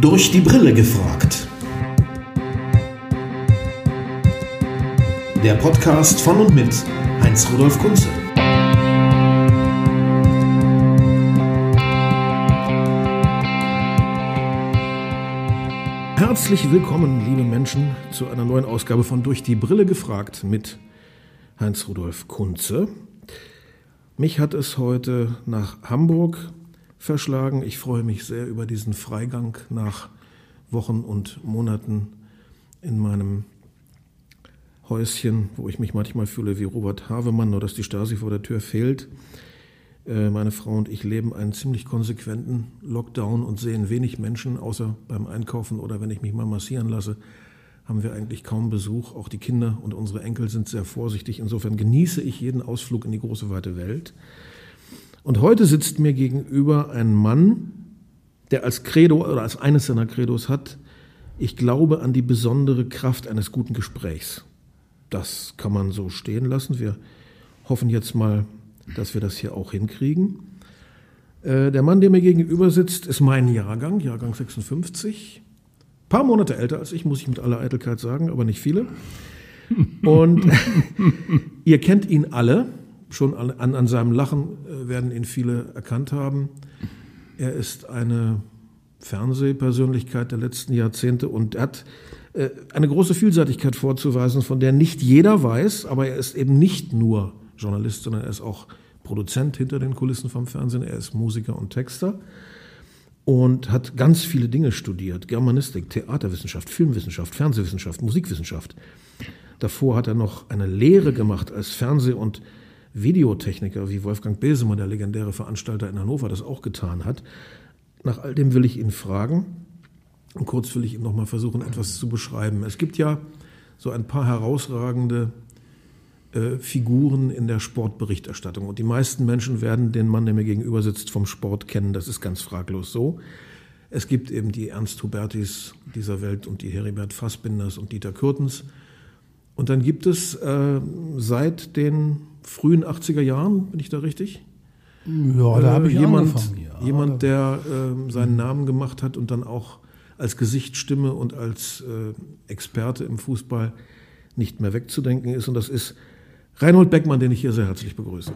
Durch die Brille gefragt. Der Podcast von und mit Heinz-Rudolf Kunze. Herzlich willkommen, liebe Menschen, zu einer neuen Ausgabe von Durch die Brille gefragt mit Heinz-Rudolf Kunze. Mich hat es heute nach Hamburg verschlagen. Ich freue mich sehr über diesen Freigang nach Wochen und Monaten in meinem Häuschen, wo ich mich manchmal fühle wie Robert Havemann, nur dass die Stasi vor der Tür fehlt. Äh, meine Frau und ich leben einen ziemlich konsequenten Lockdown und sehen wenig Menschen, außer beim Einkaufen oder wenn ich mich mal massieren lasse, haben wir eigentlich kaum Besuch. Auch die Kinder und unsere Enkel sind sehr vorsichtig. Insofern genieße ich jeden Ausflug in die große weite Welt. Und heute sitzt mir gegenüber ein Mann, der als Credo oder als eines seiner Credos hat, ich glaube an die besondere Kraft eines guten Gesprächs. Das kann man so stehen lassen. Wir hoffen jetzt mal, dass wir das hier auch hinkriegen. Äh, der Mann, der mir gegenüber sitzt, ist mein Jahrgang, Jahrgang 56. Ein paar Monate älter als ich, muss ich mit aller Eitelkeit sagen, aber nicht viele. Und ihr kennt ihn alle schon an, an seinem Lachen äh, werden ihn viele erkannt haben. Er ist eine Fernsehpersönlichkeit der letzten Jahrzehnte und hat äh, eine große Vielseitigkeit vorzuweisen, von der nicht jeder weiß, aber er ist eben nicht nur Journalist, sondern er ist auch Produzent hinter den Kulissen vom Fernsehen, er ist Musiker und Texter und hat ganz viele Dinge studiert. Germanistik, Theaterwissenschaft, Filmwissenschaft, Fernsehwissenschaft, Musikwissenschaft. Davor hat er noch eine Lehre gemacht als Fernseh- und Videotechniker wie Wolfgang Besemer, der legendäre Veranstalter in Hannover, das auch getan hat. Nach all dem will ich ihn fragen und kurz will ich ihm nochmal versuchen, etwas zu beschreiben. Es gibt ja so ein paar herausragende äh, Figuren in der Sportberichterstattung und die meisten Menschen werden den Mann, der mir gegenüber sitzt, vom Sport kennen. Das ist ganz fraglos so. Es gibt eben die Ernst Hubertis dieser Welt und die Heribert Fassbinders und Dieter Kürtens. Und dann gibt es äh, seit den frühen 80er Jahren, bin ich da richtig? Ja, da habe ich äh, jemand, angefangen. Ja, jemand, der äh, seinen Namen gemacht hat und dann auch als Gesichtsstimme und als äh, Experte im Fußball nicht mehr wegzudenken ist. Und das ist Reinhold Beckmann, den ich hier sehr herzlich begrüße.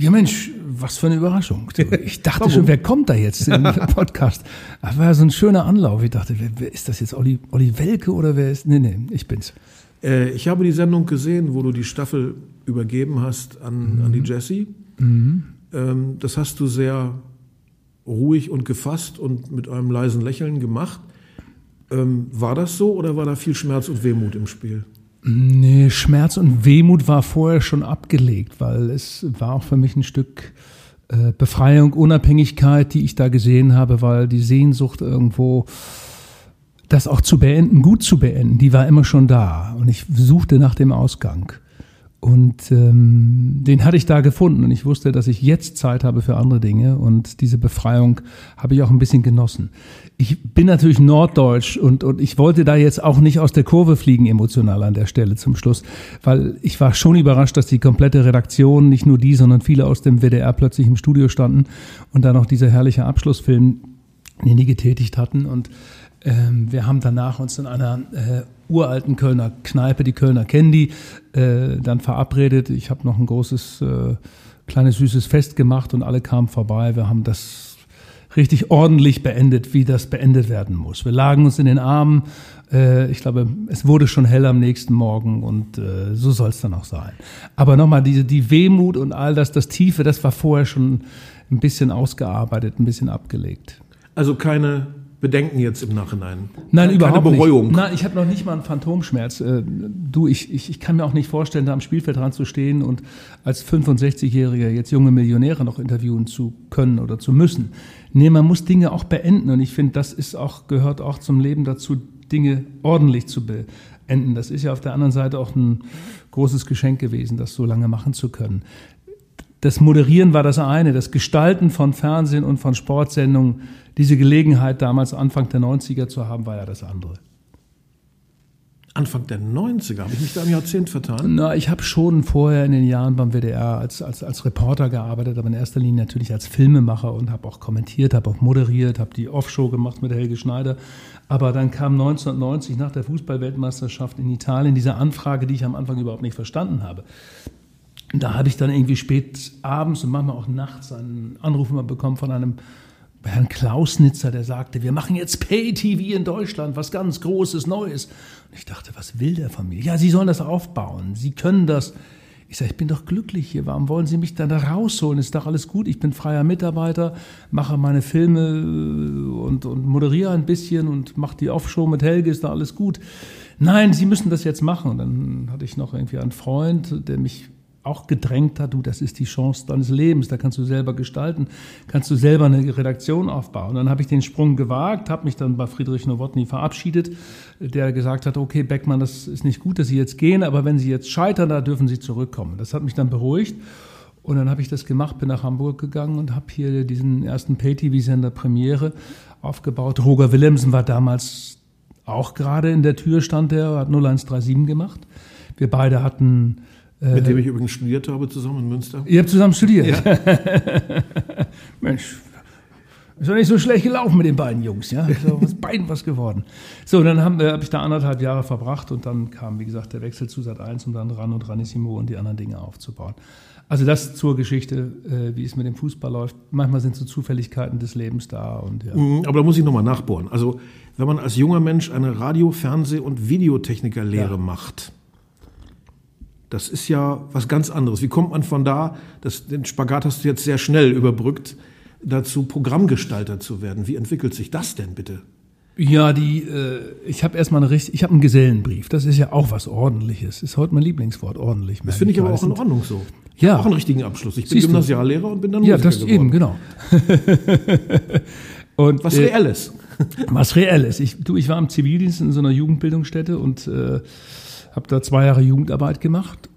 Ja Mensch, was für eine Überraschung. Ich dachte schon, wer kommt da jetzt in den Podcast? Das war so ein schöner Anlauf. Ich dachte, wer, wer ist das jetzt? Olli, Olli Welke oder wer ist? Nee, nee, ich bin's. Äh, ich habe die Sendung gesehen, wo du die Staffel übergeben hast an, mhm. an die Jessie. Mhm. Ähm, das hast du sehr ruhig und gefasst und mit einem leisen Lächeln gemacht. Ähm, war das so oder war da viel Schmerz und Wehmut im Spiel? Nee, Schmerz und Wehmut war vorher schon abgelegt, weil es war auch für mich ein Stück äh, Befreiung, Unabhängigkeit, die ich da gesehen habe, weil die Sehnsucht irgendwo das auch zu beenden, gut zu beenden, die war immer schon da. Und ich suchte nach dem Ausgang. Und ähm, den hatte ich da gefunden und ich wusste, dass ich jetzt Zeit habe für andere Dinge und diese Befreiung habe ich auch ein bisschen genossen. Ich bin natürlich norddeutsch und, und ich wollte da jetzt auch nicht aus der Kurve fliegen emotional an der Stelle zum Schluss, weil ich war schon überrascht, dass die komplette Redaktion, nicht nur die, sondern viele aus dem WDR plötzlich im Studio standen und dann noch dieser herrliche Abschlussfilm, den die getätigt hatten und ähm, wir haben danach uns in einer äh, uralten Kölner Kneipe, die Kölner die, äh, dann verabredet. Ich habe noch ein großes, äh, kleines, süßes Fest gemacht und alle kamen vorbei. Wir haben das richtig ordentlich beendet, wie das beendet werden muss. Wir lagen uns in den Armen. Äh, ich glaube, es wurde schon hell am nächsten Morgen und äh, so soll es dann auch sein. Aber nochmal, diese, die Wehmut und all das, das Tiefe, das war vorher schon ein bisschen ausgearbeitet, ein bisschen abgelegt. Also keine Bedenken jetzt im Nachhinein? Nein, Keine überhaupt Bereuung. nicht. Nein, ich habe noch nicht mal einen Phantomschmerz. Äh, du, ich, ich, ich kann mir auch nicht vorstellen, da am Spielfeld dran zu stehen und als 65-Jähriger jetzt junge Millionäre noch interviewen zu können oder zu müssen. Nee, man muss Dinge auch beenden und ich finde, das ist auch, gehört auch zum Leben dazu, Dinge ordentlich zu beenden. Das ist ja auf der anderen Seite auch ein großes Geschenk gewesen, das so lange machen zu können. Das Moderieren war das eine, das Gestalten von Fernsehen und von Sportsendungen diese Gelegenheit damals Anfang der 90er zu haben, war ja das andere. Anfang der 90er, habe ich mich da im Jahrzehnt vertan? Na, ich habe schon vorher in den Jahren beim WDR als, als, als Reporter gearbeitet, aber in erster Linie natürlich als Filmemacher und habe auch kommentiert, habe auch moderiert, habe die Offshow gemacht mit Helge Schneider. Aber dann kam 1990 nach der Fußballweltmeisterschaft in Italien diese Anfrage, die ich am Anfang überhaupt nicht verstanden habe. Da habe ich dann irgendwie spät abends und manchmal auch nachts einen Anruf immer bekommen von einem Herrn Klausnitzer, der sagte, wir machen jetzt Pay-TV in Deutschland, was ganz Großes, Neues. Und ich dachte, was will der von mir? Ja, Sie sollen das aufbauen, Sie können das. Ich sage, ich bin doch glücklich hier, warum wollen Sie mich dann da rausholen? Ist doch alles gut, ich bin freier Mitarbeiter, mache meine Filme und, und moderiere ein bisschen und mache die Offshow mit Helge, ist da alles gut. Nein, Sie müssen das jetzt machen. Und dann hatte ich noch irgendwie einen Freund, der mich auch gedrängt hat, du, das ist die Chance deines Lebens, da kannst du selber gestalten, kannst du selber eine Redaktion aufbauen. Und dann habe ich den Sprung gewagt, habe mich dann bei Friedrich Nowotny verabschiedet, der gesagt hat, okay, Beckmann, das ist nicht gut, dass Sie jetzt gehen, aber wenn Sie jetzt scheitern, da dürfen Sie zurückkommen. Das hat mich dann beruhigt. Und dann habe ich das gemacht, bin nach Hamburg gegangen und habe hier diesen ersten Pay-TV-Sender Premiere aufgebaut. Roger Willemsen war damals auch gerade in der Tür, stand der, hat 0137 gemacht. Wir beide hatten mit dem ich übrigens studiert habe, zusammen in Münster. Ihr habt zusammen studiert? Ja. Mensch, ist doch nicht so schlecht gelaufen mit den beiden Jungs, ja? Ist aus beiden was geworden. So, dann habe äh, hab ich da anderthalb Jahre verbracht und dann kam, wie gesagt, der Wechsel zu Sat 1 und dann ran und Ranissimo und die anderen Dinge aufzubauen. Also das zur Geschichte, äh, wie es mit dem Fußball läuft. Manchmal sind so Zufälligkeiten des Lebens da und ja. Mhm, aber da muss ich nochmal nachbohren. Also wenn man als junger Mensch eine Radio-, Fernseh- und Videotechnikerlehre ja. macht, das ist ja was ganz anderes. Wie kommt man von da, das, den Spagat hast du jetzt sehr schnell überbrückt, dazu Programmgestalter zu werden? Wie entwickelt sich das denn bitte? Ja, die, äh, ich habe erstmal eine richtig, ich habe einen Gesellenbrief. Das ist ja auch was Ordentliches. Ist heute mein Lieblingswort, ordentlich. Das finde ich aber auch in Ordnung so. Ja. Auch einen richtigen Abschluss. Ich bin Siehst Gymnasiallehrer du? und bin dann Musiker Ja, das geworden. eben, genau. und, was äh, Reelles. Was Reelles. Ich, du, ich war im Zivildienst in so einer Jugendbildungsstätte und äh, habe da zwei Jahre Jugendarbeit gemacht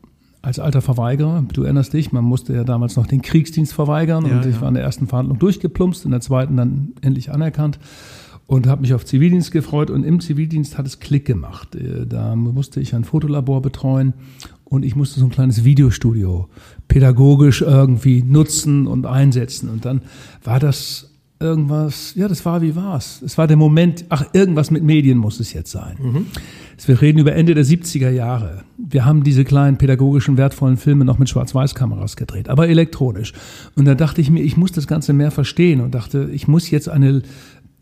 als alter Verweigerer. Du erinnerst dich, man musste ja damals noch den Kriegsdienst verweigern ja, und ich ja. war in der ersten Verhandlung durchgeplumpst, in der zweiten dann endlich anerkannt und habe mich auf Zivildienst gefreut und im Zivildienst hat es Klick gemacht. Äh, da musste ich ein Fotolabor betreuen und ich musste so ein kleines Videostudio pädagogisch irgendwie nutzen und einsetzen und dann war das irgendwas, ja, das war wie war's. Es war der Moment, ach, irgendwas mit Medien muss es jetzt sein. Mhm. Wir reden über Ende der 70er Jahre. Wir haben diese kleinen pädagogischen wertvollen Filme noch mit Schwarz-Weiß-Kameras gedreht, aber elektronisch. Und da dachte ich mir, ich muss das Ganze mehr verstehen und dachte, ich muss jetzt eine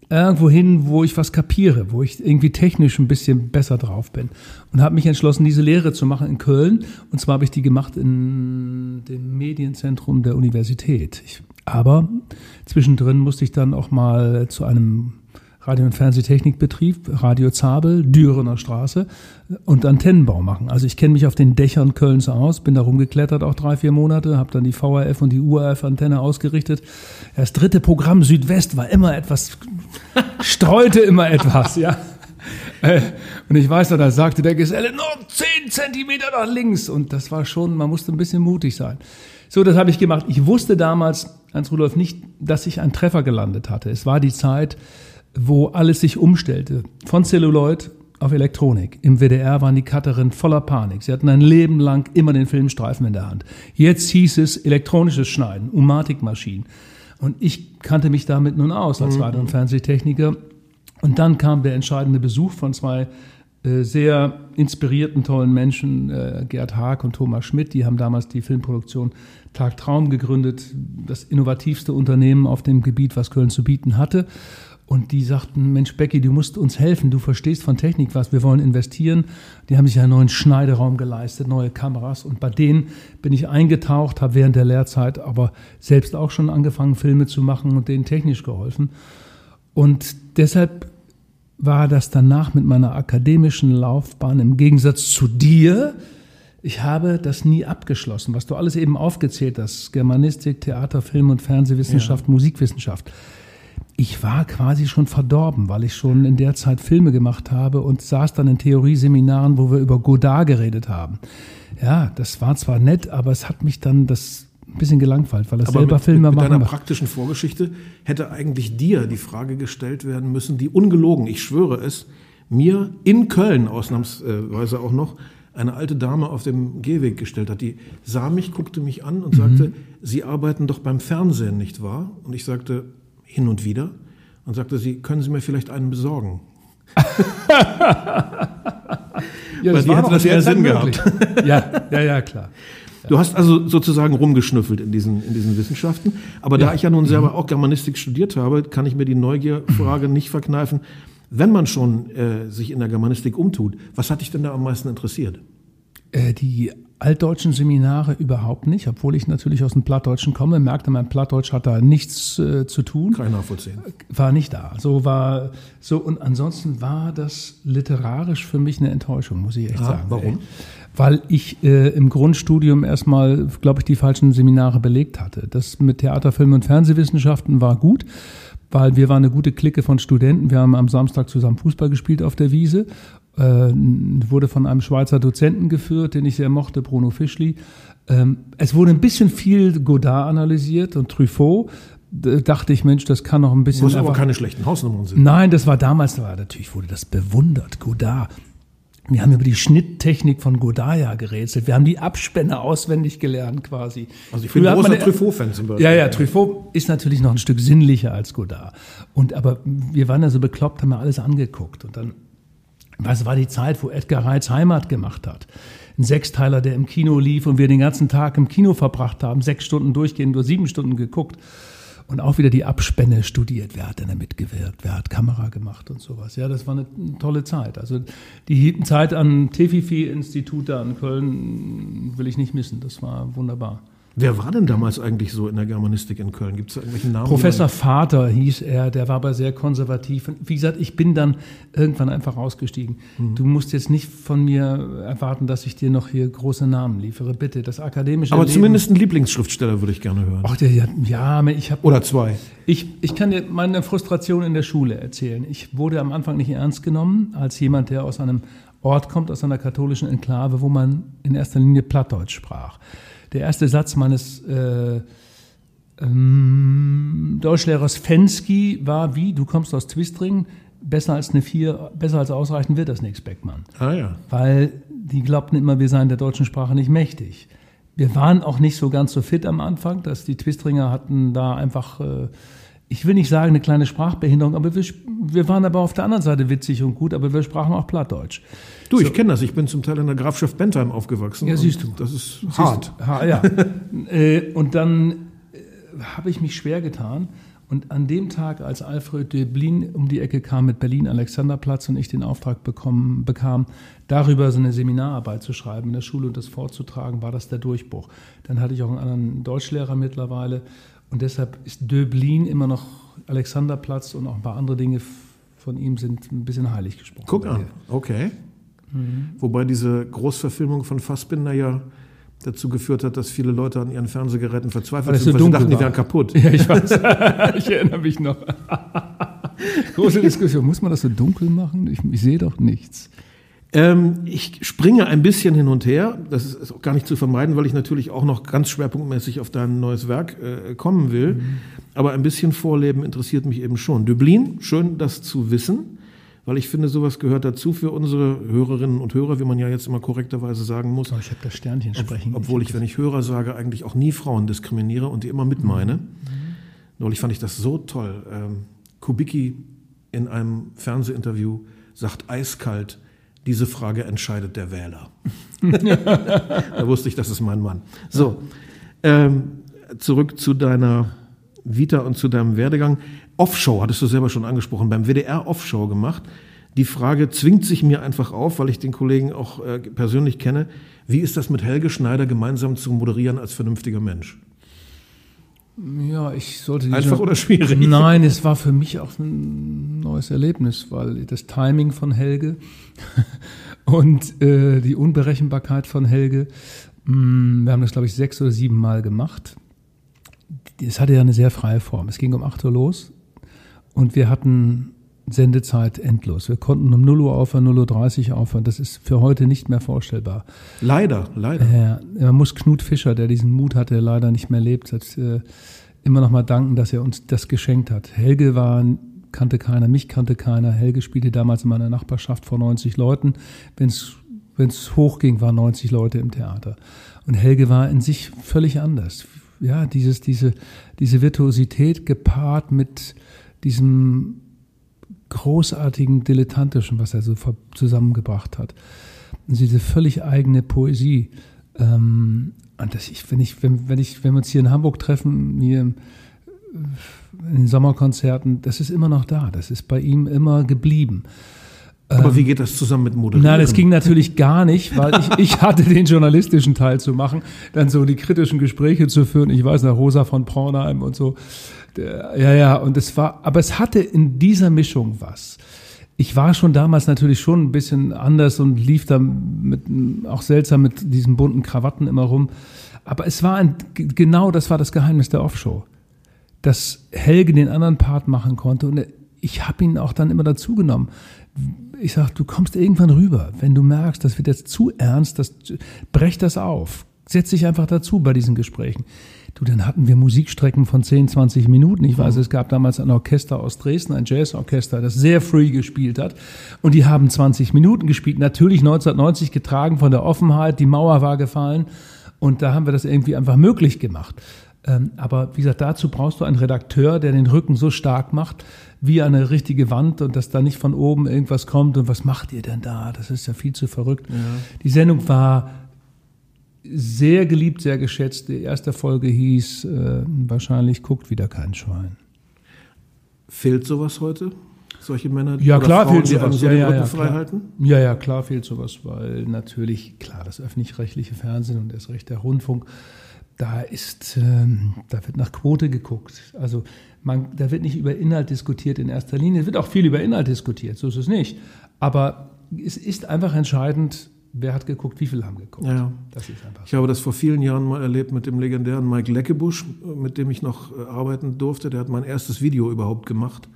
irgendwo hin, wo ich was kapiere, wo ich irgendwie technisch ein bisschen besser drauf bin. Und habe mich entschlossen, diese Lehre zu machen in Köln. Und zwar habe ich die gemacht in dem Medienzentrum der Universität. Ich aber zwischendrin musste ich dann auch mal zu einem Radio- und Fernsehtechnikbetrieb, Radio Zabel, Dürener Straße und Antennenbau machen. Also ich kenne mich auf den Dächern Kölns aus, bin da rumgeklettert auch drei, vier Monate, habe dann die VRF und die URF-Antenne ausgerichtet. Das dritte Programm Südwest war immer etwas, streute immer etwas, ja. Äh, und ich weiß noch, da sagte der Geselle, noch zehn Zentimeter nach links. Und das war schon, man musste ein bisschen mutig sein. So, das habe ich gemacht. Ich wusste damals, Hans-Rudolf, nicht, dass ich einen Treffer gelandet hatte. Es war die Zeit, wo alles sich umstellte. Von Celluloid auf Elektronik. Im WDR waren die Cutterinnen voller Panik. Sie hatten ein Leben lang immer den Filmstreifen in der Hand. Jetzt hieß es elektronisches Schneiden, Umatic-Maschinen. Und ich kannte mich damit nun aus als mhm. Radio- und Fernsehtechniker. Und dann kam der entscheidende Besuch von zwei äh, sehr inspirierten, tollen Menschen, äh, Gerd Haag und Thomas Schmidt, die haben damals die Filmproduktion Tag Traum gegründet, das innovativste Unternehmen auf dem Gebiet, was Köln zu bieten hatte. Und die sagten, Mensch, Becky, du musst uns helfen, du verstehst von Technik was, wir wollen investieren. Die haben sich einen neuen Schneideraum geleistet, neue Kameras. Und bei denen bin ich eingetaucht, habe während der Lehrzeit aber selbst auch schon angefangen, Filme zu machen und denen technisch geholfen. Und deshalb war das danach mit meiner akademischen Laufbahn im Gegensatz zu dir. Ich habe das nie abgeschlossen, was du alles eben aufgezählt hast. Germanistik, Theater, Film und Fernsehwissenschaft, ja. Musikwissenschaft. Ich war quasi schon verdorben, weil ich schon in der Zeit Filme gemacht habe und saß dann in Theorieseminaren, wo wir über Godard geredet haben. Ja, das war zwar nett, aber es hat mich dann das ein bisschen gelangweilt, weil er selber mit, Filme mit, mit deiner praktischen Vorgeschichte hätte eigentlich dir die Frage gestellt werden müssen, die ungelogen, ich schwöre es, mir in Köln ausnahmsweise auch noch eine alte Dame auf dem Gehweg gestellt hat. Die sah mich, guckte mich an und sagte, Sie arbeiten doch beim Fernsehen, nicht wahr? Und ich sagte, hin und wieder. Und sagte sie, können Sie mir vielleicht einen besorgen? Ja, Weil die hätte das mehr Sinn gehabt. ja, ja, ja, klar. Du hast also sozusagen rumgeschnüffelt in diesen, in diesen Wissenschaften. Aber da ich ja nun selber auch Germanistik studiert habe, kann ich mir die Neugierfrage nicht verkneifen. Wenn man schon äh, sich in der Germanistik umtut, was hat dich denn da am meisten interessiert? Äh, die altdeutschen Seminare überhaupt nicht, obwohl ich natürlich aus dem Plattdeutschen komme, merkte, mein Plattdeutsch hat da nichts äh, zu tun. Kann ich nachvollziehen. War nicht da. So war so und ansonsten war das literarisch für mich eine Enttäuschung, muss ich echt Ah, sagen. warum? ey. Weil ich äh, im Grundstudium erstmal, glaube ich, die falschen Seminare belegt hatte. Das mit Theater, Film und Fernsehwissenschaften war gut, weil wir waren eine gute Clique von Studenten. Wir haben am Samstag zusammen Fußball gespielt auf der Wiese wurde von einem Schweizer Dozenten geführt, den ich sehr mochte, Bruno Fischli. Ähm, es wurde ein bisschen viel Godard analysiert und Truffaut. Da dachte ich, Mensch, das kann noch ein bisschen. Wo es aber einfach- keine schlechten Hausnummern sind. Nein, das war damals, da war, natürlich wurde das bewundert, Godard. Wir haben über die Schnitttechnik von Godard ja gerätselt. Wir haben die Abspänne auswendig gelernt quasi. Also ich bin ein großer Truffaut-Fan zum Beispiel. ja, ja, Truffaut ist natürlich noch ein Stück sinnlicher als Godard. Und aber wir waren ja so bekloppt, haben wir alles angeguckt. Und dann, was war die Zeit, wo Edgar Reitz Heimat gemacht hat? Ein Sechsteiler, der im Kino lief und wir den ganzen Tag im Kino verbracht haben, sechs Stunden durchgehend, nur sieben Stunden geguckt. Und auch wieder die Abspänne studiert. Wer hat denn da mitgewirkt? Wer hat Kamera gemacht und sowas? Ja, das war eine tolle Zeit. Also die Zeit am Tefifi-Institut da in Köln will ich nicht missen. Das war wunderbar. Wer war denn damals eigentlich so in der Germanistik in Köln? Gibt es da irgendwelchen Namen? Professor Vater hieß er, der war aber sehr konservativ. Wie gesagt, ich bin dann irgendwann einfach ausgestiegen. Mhm. Du musst jetzt nicht von mir erwarten, dass ich dir noch hier große Namen liefere. Bitte, das akademische Aber Leben. zumindest einen Lieblingsschriftsteller würde ich gerne hören. Ach, der, ja, ja, ich habe Oder zwei. ich, ich kann dir meine Frustration in der Schule erzählen. Ich wurde am Anfang nicht ernst genommen als jemand, der aus einem Ort kommt, aus einer katholischen Enklave, wo man in erster Linie Plattdeutsch sprach. Der erste Satz meines äh, ähm, Deutschlehrers Fensky war wie, du kommst aus Twistring, besser als eine vier, besser als ausreichend wird das nichts, Beckmann Ah ja. weil die glaubten immer, wir seien der deutschen Sprache nicht mächtig. Wir waren auch nicht so ganz so fit am Anfang, dass die Twistringer hatten da einfach, äh, ich will nicht sagen eine kleine Sprachbehinderung, aber wir, wir waren aber auf der anderen Seite witzig und gut, aber wir sprachen auch Plattdeutsch. Du, ich kenne das. Ich bin zum Teil in der Grafschaft Bentheim aufgewachsen. Ja, siehst du. Das ist Siehst hart. du? Ha, ja. äh, und dann äh, habe ich mich schwer getan. Und an dem Tag, als Alfred Döblin um die Ecke kam mit Berlin-Alexanderplatz und ich den Auftrag bekommen, bekam, darüber so eine Seminararbeit zu schreiben in der Schule und das vorzutragen, war das der Durchbruch. Dann hatte ich auch einen anderen Deutschlehrer mittlerweile und deshalb ist Döblin immer noch Alexanderplatz und auch ein paar andere Dinge von ihm sind ein bisschen heilig gesprochen. Guck an. Okay. Mhm. Wobei diese Großverfilmung von Fassbinder ja dazu geführt hat, dass viele Leute an ihren Fernsehgeräten verzweifelt sind, weil sie dachten, die war. wären kaputt. Ja, ich weiß. ich erinnere mich noch. Große Diskussion. Muss man das so dunkel machen? Ich, ich sehe doch nichts. Ähm, ich springe ein bisschen hin und her. Das ist, ist auch gar nicht zu vermeiden, weil ich natürlich auch noch ganz schwerpunktmäßig auf dein neues Werk äh, kommen will. Aber ein bisschen Vorleben interessiert mich eben schon. Dublin, schön das zu wissen, weil ich finde, sowas gehört dazu für unsere Hörerinnen und Hörer, wie man ja jetzt immer korrekterweise sagen muss. Oh, ich habe das Sternchen sprechen. Obwohl ich, wenn ich Hörer sage, eigentlich auch nie Frauen diskriminiere und die immer mit meine. Neulich fand ich das so toll. Ähm, Kubicki in einem Fernsehinterview sagt eiskalt, diese Frage entscheidet der Wähler. da wusste ich, das ist mein Mann. So, ähm, zurück zu deiner Vita und zu deinem Werdegang. Offshore, hattest du selber schon angesprochen, beim WDR Offshore gemacht. Die Frage zwingt sich mir einfach auf, weil ich den Kollegen auch äh, persönlich kenne. Wie ist das mit Helge Schneider gemeinsam zu moderieren als vernünftiger Mensch? Ja, ich sollte diese- Einfach oder schwierig? Nein, es war für mich auch ein neues Erlebnis, weil das Timing von Helge und äh, die Unberechenbarkeit von Helge, mh, wir haben das, glaube ich, sechs oder sieben Mal gemacht. Es hatte ja eine sehr freie Form. Es ging um 8 Uhr los und wir hatten Sendezeit endlos. Wir konnten um 0 Uhr aufhören, 0.30 Uhr aufhören. Das ist für heute nicht mehr vorstellbar. Leider, leider. Ja, man muss Knut Fischer, der diesen Mut hatte, der leider nicht mehr lebt, hat, äh, immer noch mal danken, dass er uns das geschenkt hat. Helge war kannte keiner, mich kannte keiner. Helge spielte damals in meiner Nachbarschaft vor 90 Leuten. Wenn es hochging, waren 90 Leute im Theater. Und Helge war in sich völlig anders. Ja, dieses, diese, diese Virtuosität gepaart mit diesem großartigen Dilettantischen, was er so zusammengebracht hat. Und diese völlig eigene Poesie. Ähm, und das ich, wenn ich, wenn, wenn ich, wenn wir uns hier in Hamburg treffen, hier in den Sommerkonzerten, das ist immer noch da. Das ist bei ihm immer geblieben. Aber ähm, wie geht das zusammen mit Moderieren? Nein, das ging natürlich gar nicht, weil ich, ich hatte den journalistischen Teil zu machen, dann so die kritischen Gespräche zu führen. Ich weiß, nach Rosa von Braunheim und so. Ja, ja, und es war, aber es hatte in dieser Mischung was. Ich war schon damals natürlich schon ein bisschen anders und lief da mit, auch seltsam mit diesen bunten Krawatten immer rum. Aber es war ein, genau das war das Geheimnis der Offshow. Dass Helge den anderen Part machen konnte und ich habe ihn auch dann immer dazu genommen. Ich sag, du kommst irgendwann rüber. Wenn du merkst, das wird jetzt zu ernst, das, brech das auf. Setz dich einfach dazu bei diesen Gesprächen. Du, dann hatten wir Musikstrecken von 10, 20 Minuten. Ich weiß, mhm. es gab damals ein Orchester aus Dresden, ein Jazzorchester, das sehr free gespielt hat. Und die haben 20 Minuten gespielt. Natürlich 1990 getragen von der Offenheit. Die Mauer war gefallen. Und da haben wir das irgendwie einfach möglich gemacht. Ähm, aber wie gesagt, dazu brauchst du einen Redakteur, der den Rücken so stark macht, wie eine richtige Wand und dass da nicht von oben irgendwas kommt und was macht ihr denn da? Das ist ja viel zu verrückt. Ja. Die Sendung war sehr geliebt, sehr geschätzt. Die erste Folge hieß äh, wahrscheinlich guckt wieder kein Schwein. Fehlt sowas heute? Solche Männer, die ja, klar, Frauen, fehlt sowas. So ja, ja, ja, klar. ja, ja, klar fehlt sowas, weil natürlich, klar, das öffentlich-rechtliche Fernsehen und erst recht der Rundfunk, da ist, ähm, da wird nach Quote geguckt. Also man, da wird nicht über Inhalt diskutiert in erster Linie. Es wird auch viel über Inhalt diskutiert, so ist es nicht. Aber es ist einfach entscheidend, wer hat geguckt, wie viele haben geguckt. Ja. Das ist einfach ich habe das vor vielen Jahren mal erlebt mit dem legendären Mike Leckebusch, mit dem ich noch äh, arbeiten durfte. Der hat mein erstes Video überhaupt gemacht.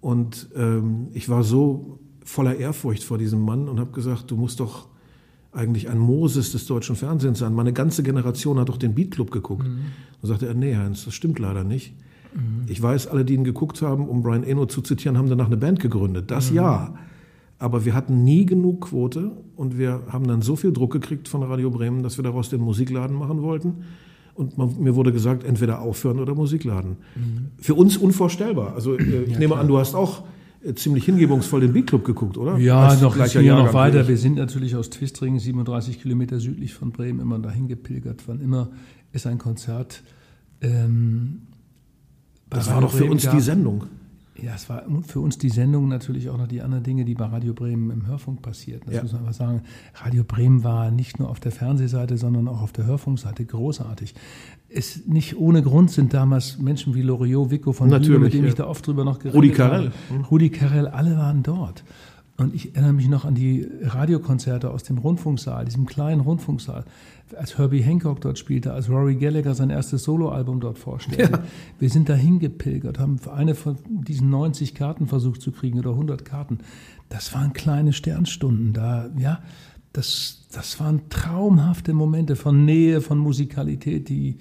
Und ähm, ich war so voller Ehrfurcht vor diesem Mann und habe gesagt, du musst doch eigentlich ein Moses des deutschen Fernsehens sein. Meine ganze Generation hat doch den Beat Club geguckt. Mhm. Dann sagte er, nee, Heinz, das stimmt leider nicht. Mhm. Ich weiß, alle, die ihn geguckt haben, um Brian Eno zu zitieren, haben danach eine Band gegründet. Das mhm. ja. Aber wir hatten nie genug Quote und wir haben dann so viel Druck gekriegt von Radio Bremen, dass wir daraus den Musikladen machen wollten. Und man, mir wurde gesagt, entweder aufhören oder Musikladen. Mhm. Für uns unvorstellbar. Also äh, ich ja, nehme klar. an, du hast auch ziemlich hingebungsvoll den Beat Club geguckt, oder? Ja, Als noch, hier noch weiter. Wir sind natürlich aus Twistringen, 37 Kilometer südlich von Bremen, immer dahin gepilgert. Wann immer ist ein Konzert. Ähm, das war doch für uns gab. die Sendung. Ja, es war für uns die Sendung natürlich auch noch die anderen Dinge, die bei Radio Bremen im Hörfunk passierten. Das ja. muss man einfach sagen. Radio Bremen war nicht nur auf der Fernsehseite, sondern auch auf der Hörfunkseite großartig. Es, nicht ohne Grund sind damals Menschen wie Loriot, Vico von Natürlich, mit dem ja. ich da oft drüber noch geredet Rudi Carell. habe. Rudi Carell, alle waren dort. Und ich erinnere mich noch an die Radiokonzerte aus dem Rundfunksaal, diesem kleinen Rundfunksaal als Herbie Hancock dort spielte, als Rory Gallagher sein erstes Soloalbum dort vorstellte. Ja. Wir sind da hingepilgert, haben eine von diesen 90 Karten versucht zu kriegen oder 100 Karten. Das waren kleine Sternstunden da, ja. Das, das waren traumhafte Momente von Nähe, von Musikalität, die,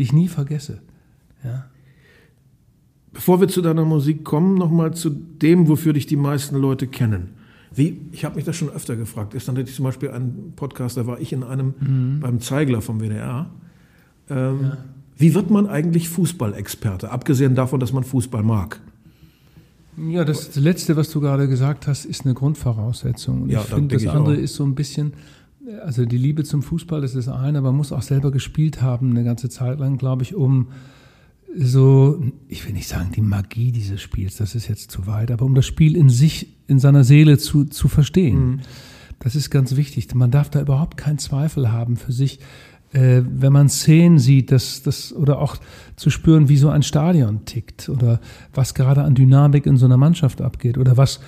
die ich nie vergesse. Ja. Bevor wir zu deiner Musik kommen, nochmal zu dem, wofür dich die meisten Leute kennen. Wie, ich habe mich das schon öfter gefragt. Dann hatte ich zum Beispiel einen Podcast, da war ich in einem mhm. beim Zeigler vom WDR. Ähm, ja. Wie wird man eigentlich Fußballexperte, abgesehen davon, dass man Fußball mag? Ja, das Letzte, was du gerade gesagt hast, ist eine Grundvoraussetzung. Und ja, ich finde, das andere ist so ein bisschen, also die Liebe zum Fußball, ist das eine, aber man muss auch selber gespielt haben, eine ganze Zeit lang, glaube ich, um so, ich will nicht sagen die Magie dieses Spiels, das ist jetzt zu weit, aber um das Spiel in sich, in seiner Seele zu, zu verstehen. Mhm. Das ist ganz wichtig. Man darf da überhaupt keinen Zweifel haben für sich, äh, wenn man Szenen sieht, das, das, oder auch zu spüren, wie so ein Stadion tickt oder was gerade an Dynamik in so einer Mannschaft abgeht oder was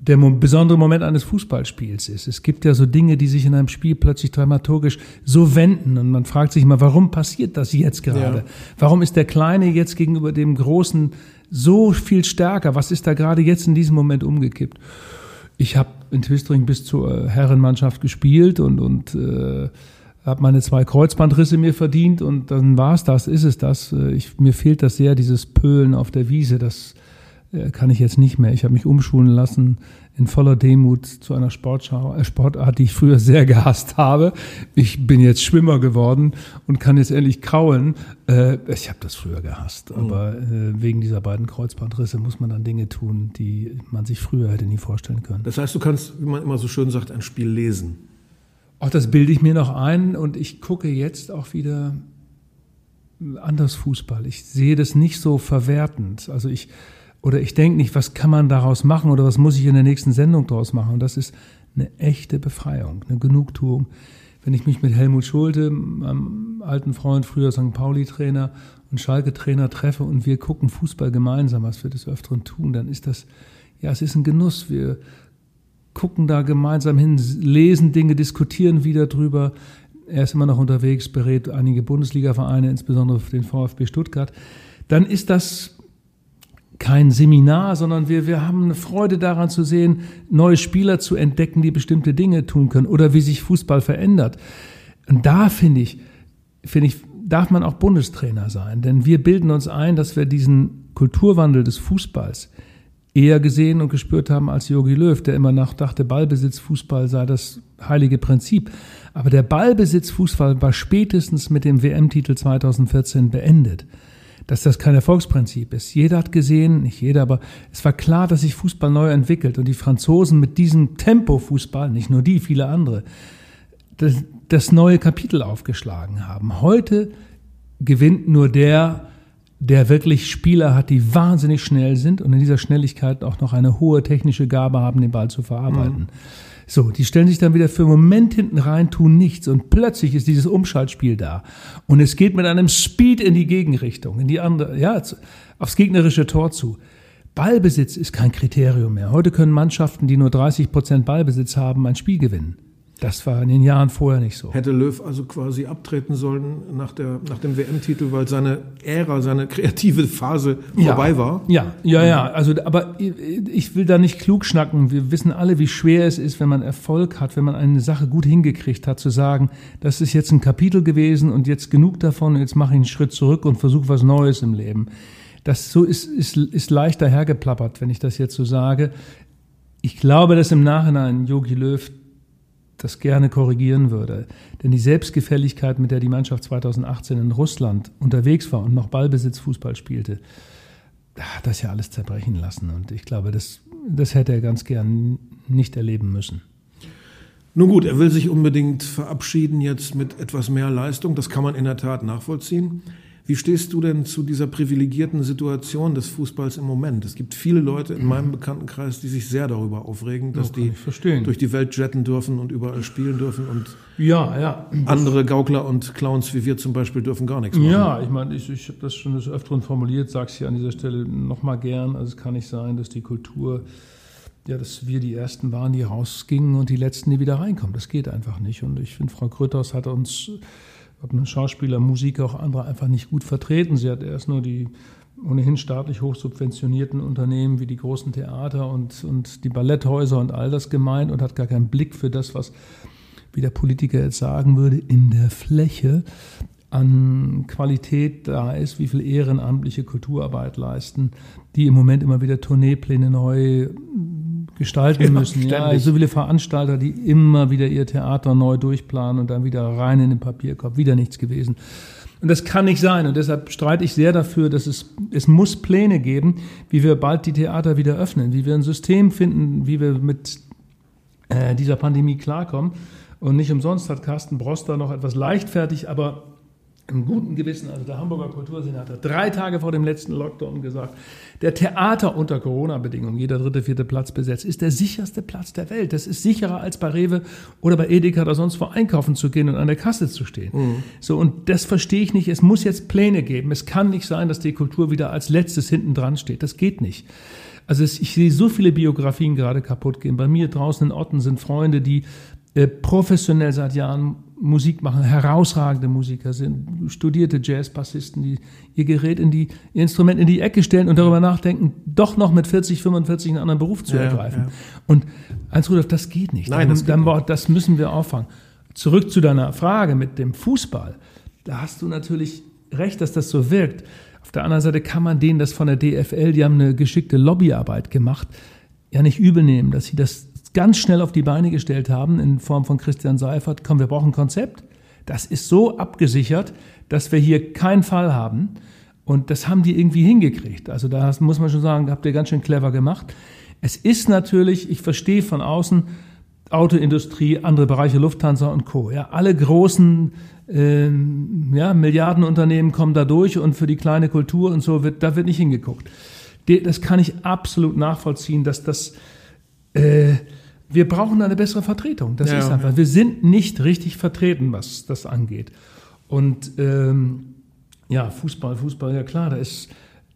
der besondere Moment eines Fußballspiels ist. Es gibt ja so Dinge, die sich in einem Spiel plötzlich dramaturgisch so wenden und man fragt sich mal, warum passiert das jetzt gerade? Ja. Warum ist der Kleine jetzt gegenüber dem Großen so viel stärker? Was ist da gerade jetzt in diesem Moment umgekippt? Ich habe in Twistring bis zur Herrenmannschaft gespielt und, und äh, habe meine zwei Kreuzbandrisse mir verdient und dann war es das, ist es das. Äh, ich, mir fehlt das sehr, dieses Pölen auf der Wiese, das äh, kann ich jetzt nicht mehr. Ich habe mich umschulen lassen in voller Demut zu einer Sportschau, äh, Sportart, die ich früher sehr gehasst habe. Ich bin jetzt Schwimmer geworden und kann jetzt endlich kraulen. Äh, ich habe das früher gehasst, mhm. aber äh, wegen dieser beiden Kreuzbandrisse muss man dann Dinge tun, die man sich früher hätte nie vorstellen können. Das heißt, du kannst, wie man immer so schön sagt, ein Spiel lesen. Auch das bilde ich mir noch ein und ich gucke jetzt auch wieder anders Fußball. Ich sehe das nicht so verwertend. Also ich oder ich denke nicht, was kann man daraus machen oder was muss ich in der nächsten Sendung daraus machen. Und das ist eine echte Befreiung, eine Genugtuung. Wenn ich mich mit Helmut Schulte, meinem alten Freund, früher St. Pauli-Trainer und Schalke-Trainer treffe und wir gucken Fußball gemeinsam, was wir des Öfteren tun, dann ist das, ja, es ist ein Genuss. Wir gucken da gemeinsam hin, lesen Dinge, diskutieren wieder drüber. Er ist immer noch unterwegs, berät einige Bundesliga-Vereine, insbesondere den VfB Stuttgart. Dann ist das kein Seminar, sondern wir, wir haben eine Freude daran zu sehen, neue Spieler zu entdecken, die bestimmte Dinge tun können oder wie sich Fußball verändert. Und da finde ich, finde ich, darf man auch Bundestrainer sein, denn wir bilden uns ein, dass wir diesen Kulturwandel des Fußballs eher gesehen und gespürt haben als Jogi Löw, der immer noch dachte, Ballbesitzfußball sei das heilige Prinzip. Aber der Ballbesitzfußball war spätestens mit dem WM-Titel 2014 beendet dass das kein Erfolgsprinzip ist. Jeder hat gesehen, nicht jeder, aber es war klar, dass sich Fußball neu entwickelt und die Franzosen mit diesem Tempo-Fußball, nicht nur die, viele andere, das, das neue Kapitel aufgeschlagen haben. Heute gewinnt nur der, der wirklich Spieler hat, die wahnsinnig schnell sind und in dieser Schnelligkeit auch noch eine hohe technische Gabe haben, den Ball zu verarbeiten. Mhm. So, die stellen sich dann wieder für einen Moment hinten rein, tun nichts und plötzlich ist dieses Umschaltspiel da. Und es geht mit einem Speed in die Gegenrichtung, in die andere, ja, aufs gegnerische Tor zu. Ballbesitz ist kein Kriterium mehr. Heute können Mannschaften, die nur 30 Prozent Ballbesitz haben, ein Spiel gewinnen. Das war in den Jahren vorher nicht so. Hätte Löw also quasi abtreten sollen nach, der, nach dem WM-Titel, weil seine Ära, seine kreative Phase vorbei ja, war? Ja, ja, ja. Also, aber ich will da nicht klug schnacken. Wir wissen alle, wie schwer es ist, wenn man Erfolg hat, wenn man eine Sache gut hingekriegt hat, zu sagen, das ist jetzt ein Kapitel gewesen und jetzt genug davon, jetzt mache ich einen Schritt zurück und versuche was Neues im Leben. Das so ist, ist, ist leicht dahergeplappert, wenn ich das jetzt so sage. Ich glaube, dass im Nachhinein Yogi Löw das gerne korrigieren würde. Denn die Selbstgefälligkeit, mit der die Mannschaft 2018 in Russland unterwegs war und noch Ballbesitzfußball spielte, hat das ja alles zerbrechen lassen. Und ich glaube, das, das hätte er ganz gern nicht erleben müssen. Nun gut, er will sich unbedingt verabschieden jetzt mit etwas mehr Leistung. Das kann man in der Tat nachvollziehen. Wie stehst du denn zu dieser privilegierten Situation des Fußballs im Moment? Es gibt viele Leute in meinem Bekanntenkreis, die sich sehr darüber aufregen, dass die durch die Welt jetten dürfen und überall spielen dürfen und ja, ja. andere Gaukler und Clowns wie wir zum Beispiel dürfen gar nichts machen. Ja, ich meine, ich, ich habe das schon des Öfteren formuliert, sage es hier an dieser Stelle nochmal gern. Also es kann nicht sein, dass die Kultur ja, dass wir die Ersten waren, die rausgingen und die Letzten, die wieder reinkommen. Das geht einfach nicht. Und ich finde, Frau Grütters hat uns ob ein Schauspieler, Musiker, auch andere einfach nicht gut vertreten. Sie hat erst nur die ohnehin staatlich hochsubventionierten Unternehmen wie die großen Theater und, und die Balletthäuser und all das gemeint und hat gar keinen Blick für das, was, wie der Politiker jetzt sagen würde, in der Fläche an Qualität da ist, wie viel ehrenamtliche Kulturarbeit leisten, die im Moment immer wieder Tourneepläne neu gestalten ja, müssen. Ja, so viele Veranstalter, die immer wieder ihr Theater neu durchplanen und dann wieder rein in den Papierkorb, wieder nichts gewesen. Und das kann nicht sein. Und deshalb streite ich sehr dafür, dass es, es muss Pläne geben, wie wir bald die Theater wieder öffnen, wie wir ein System finden, wie wir mit äh, dieser Pandemie klarkommen. Und nicht umsonst hat Carsten Broster noch etwas leichtfertig, aber im guten Gewissen, also der Hamburger Kultursenator, drei Tage vor dem letzten Lockdown gesagt, der Theater unter Corona-Bedingungen, jeder dritte, vierte Platz besetzt, ist der sicherste Platz der Welt. Das ist sicherer als bei Rewe oder bei Edeka oder sonst wo einkaufen zu gehen und an der Kasse zu stehen. Mhm. So, und das verstehe ich nicht. Es muss jetzt Pläne geben. Es kann nicht sein, dass die Kultur wieder als letztes hinten dran steht. Das geht nicht. Also es, ich sehe so viele Biografien gerade kaputt gehen. Bei mir draußen in Otten sind Freunde, die äh, professionell seit Jahren Musik machen, herausragende Musiker sind, studierte Jazzbassisten, die ihr Gerät in die, ihr Instrument in die Ecke stellen und darüber nachdenken, doch noch mit 40, 45 einen anderen Beruf zu ja, ergreifen. Ja. Und Heinz Rudolf, das geht nicht. Nein, das, dann, dann, das müssen wir auffangen. Zurück zu deiner Frage mit dem Fußball. Da hast du natürlich recht, dass das so wirkt. Auf der anderen Seite kann man denen das von der DFL, die haben eine geschickte Lobbyarbeit gemacht, ja nicht übel nehmen, dass sie das ganz schnell auf die Beine gestellt haben in Form von Christian Seifert. Komm, wir brauchen ein Konzept. Das ist so abgesichert, dass wir hier keinen Fall haben. Und das haben die irgendwie hingekriegt. Also da muss man schon sagen, habt ihr ganz schön clever gemacht. Es ist natürlich, ich verstehe von außen, Autoindustrie, andere Bereiche, Lufthansa und Co. Ja, alle großen äh, ja, Milliardenunternehmen kommen da durch und für die kleine Kultur und so wird, da wird nicht hingeguckt. Das kann ich absolut nachvollziehen, dass das, äh, wir brauchen eine bessere Vertretung. Das ja, ist einfach, ja. wir sind nicht richtig vertreten, was das angeht. Und ähm, ja, Fußball, Fußball, ja klar, da ist,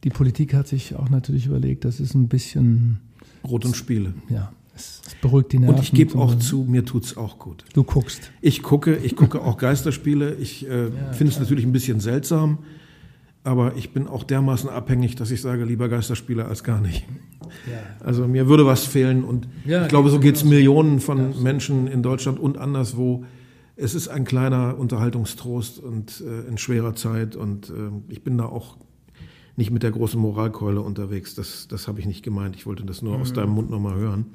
die Politik hat sich auch natürlich überlegt, das ist ein bisschen. Rot und Spiele. Ja, es, es beruhigt die Nerven. Und ich gebe auch zu, mir tut es auch gut. Du guckst. Ich gucke, ich gucke auch Geisterspiele. Ich äh, ja, finde es natürlich ein bisschen seltsam, aber ich bin auch dermaßen abhängig, dass ich sage, lieber Geisterspiele als gar nicht. Ja. Also mir würde was fehlen und ja, ich glaube, so geht es Millionen von Menschen in Deutschland und anderswo. Es ist ein kleiner Unterhaltungstrost und äh, in schwerer Zeit und äh, ich bin da auch nicht mit der großen Moralkeule unterwegs. Das, das habe ich nicht gemeint. Ich wollte das nur mhm. aus deinem Mund nochmal hören.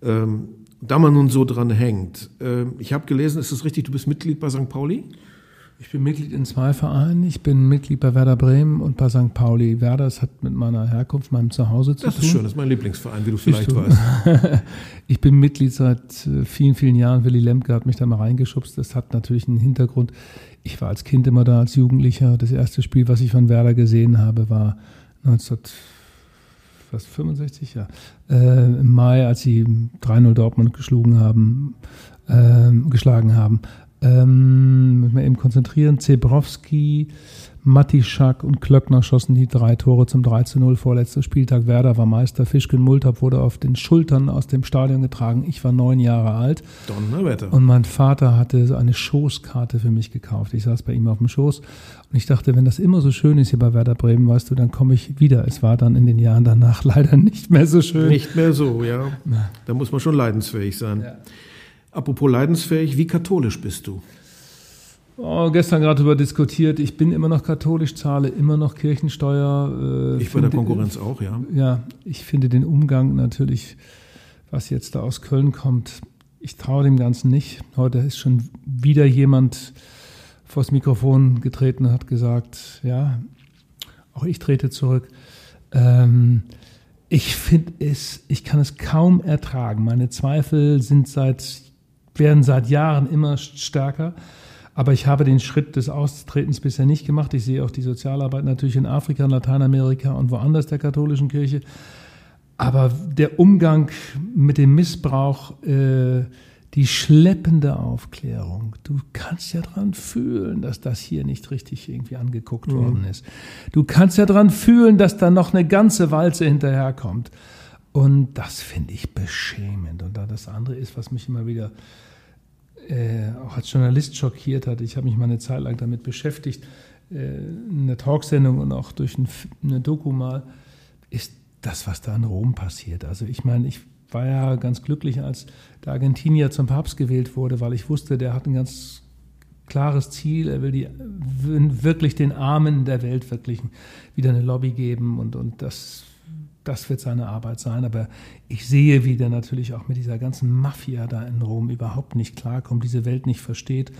Ähm, da man nun so dran hängt. Äh, ich habe gelesen, ist es richtig, du bist Mitglied bei St. Pauli? Ich bin Mitglied in zwei Vereinen. Ich bin Mitglied bei Werder Bremen und bei St. Pauli. Werder, das hat mit meiner Herkunft, meinem Zuhause zu das tun. Das ist schön, das ist mein Lieblingsverein, wie du vielleicht weißt. ich bin Mitglied seit äh, vielen, vielen Jahren. Willy Lemke hat mich da mal reingeschubst. Das hat natürlich einen Hintergrund. Ich war als Kind immer da, als Jugendlicher. Das erste Spiel, was ich von Werder gesehen habe, war 1965, ja, äh, im Mai, als sie 3-0 Dortmund geschlagen haben, äh, geschlagen haben. Ähm, wir eben konzentrieren. Zebrowski, Matischak und Klöckner schossen die drei Tore zum 3 zu 0. Vorletzter Spieltag. Werder war Meister. Fischken Multab wurde auf den Schultern aus dem Stadion getragen. Ich war neun Jahre alt. Donnerwetter. Und mein Vater hatte eine Schoßkarte für mich gekauft. Ich saß bei ihm auf dem Schoß. Und ich dachte, wenn das immer so schön ist hier bei Werder Bremen, weißt du, dann komme ich wieder. Es war dann in den Jahren danach leider nicht mehr so schön. Nicht mehr so, ja. Da muss man schon leidensfähig sein. Ja. Apropos leidensfähig, wie katholisch bist du? Oh, gestern gerade darüber diskutiert. Ich bin immer noch katholisch, zahle immer noch Kirchensteuer. Äh, ich bei der Konkurrenz auch, ja. Ja, ich finde den Umgang natürlich, was jetzt da aus Köln kommt, ich traue dem Ganzen nicht. Heute ist schon wieder jemand vors Mikrofon getreten und hat gesagt, ja, auch ich trete zurück. Ähm, ich finde es, ich kann es kaum ertragen. Meine Zweifel sind seit werden seit Jahren immer stärker. Aber ich habe den Schritt des Austretens bisher nicht gemacht. Ich sehe auch die Sozialarbeit natürlich in Afrika, in Lateinamerika und woanders der katholischen Kirche. Aber der Umgang mit dem Missbrauch, äh, die schleppende Aufklärung, du kannst ja dran fühlen, dass das hier nicht richtig irgendwie angeguckt mhm. worden ist. Du kannst ja dran fühlen, dass da noch eine ganze Walze hinterherkommt. Und das finde ich beschämend. Und da das andere ist, was mich immer wieder äh, auch als Journalist schockiert hat. Ich habe mich mal eine Zeit lang damit beschäftigt, äh, eine Talksendung und auch durch ein, eine Doku mal, ist das, was da in Rom passiert. Also ich meine, ich war ja ganz glücklich, als der Argentinier zum Papst gewählt wurde, weil ich wusste, der hat ein ganz klares Ziel. Er will die, wirklich den Armen der Welt wirklich wieder eine Lobby geben und, und das das wird seine Arbeit sein. Aber ich sehe, wie der natürlich auch mit dieser ganzen Mafia da in Rom überhaupt nicht klarkommt, diese Welt nicht versteht.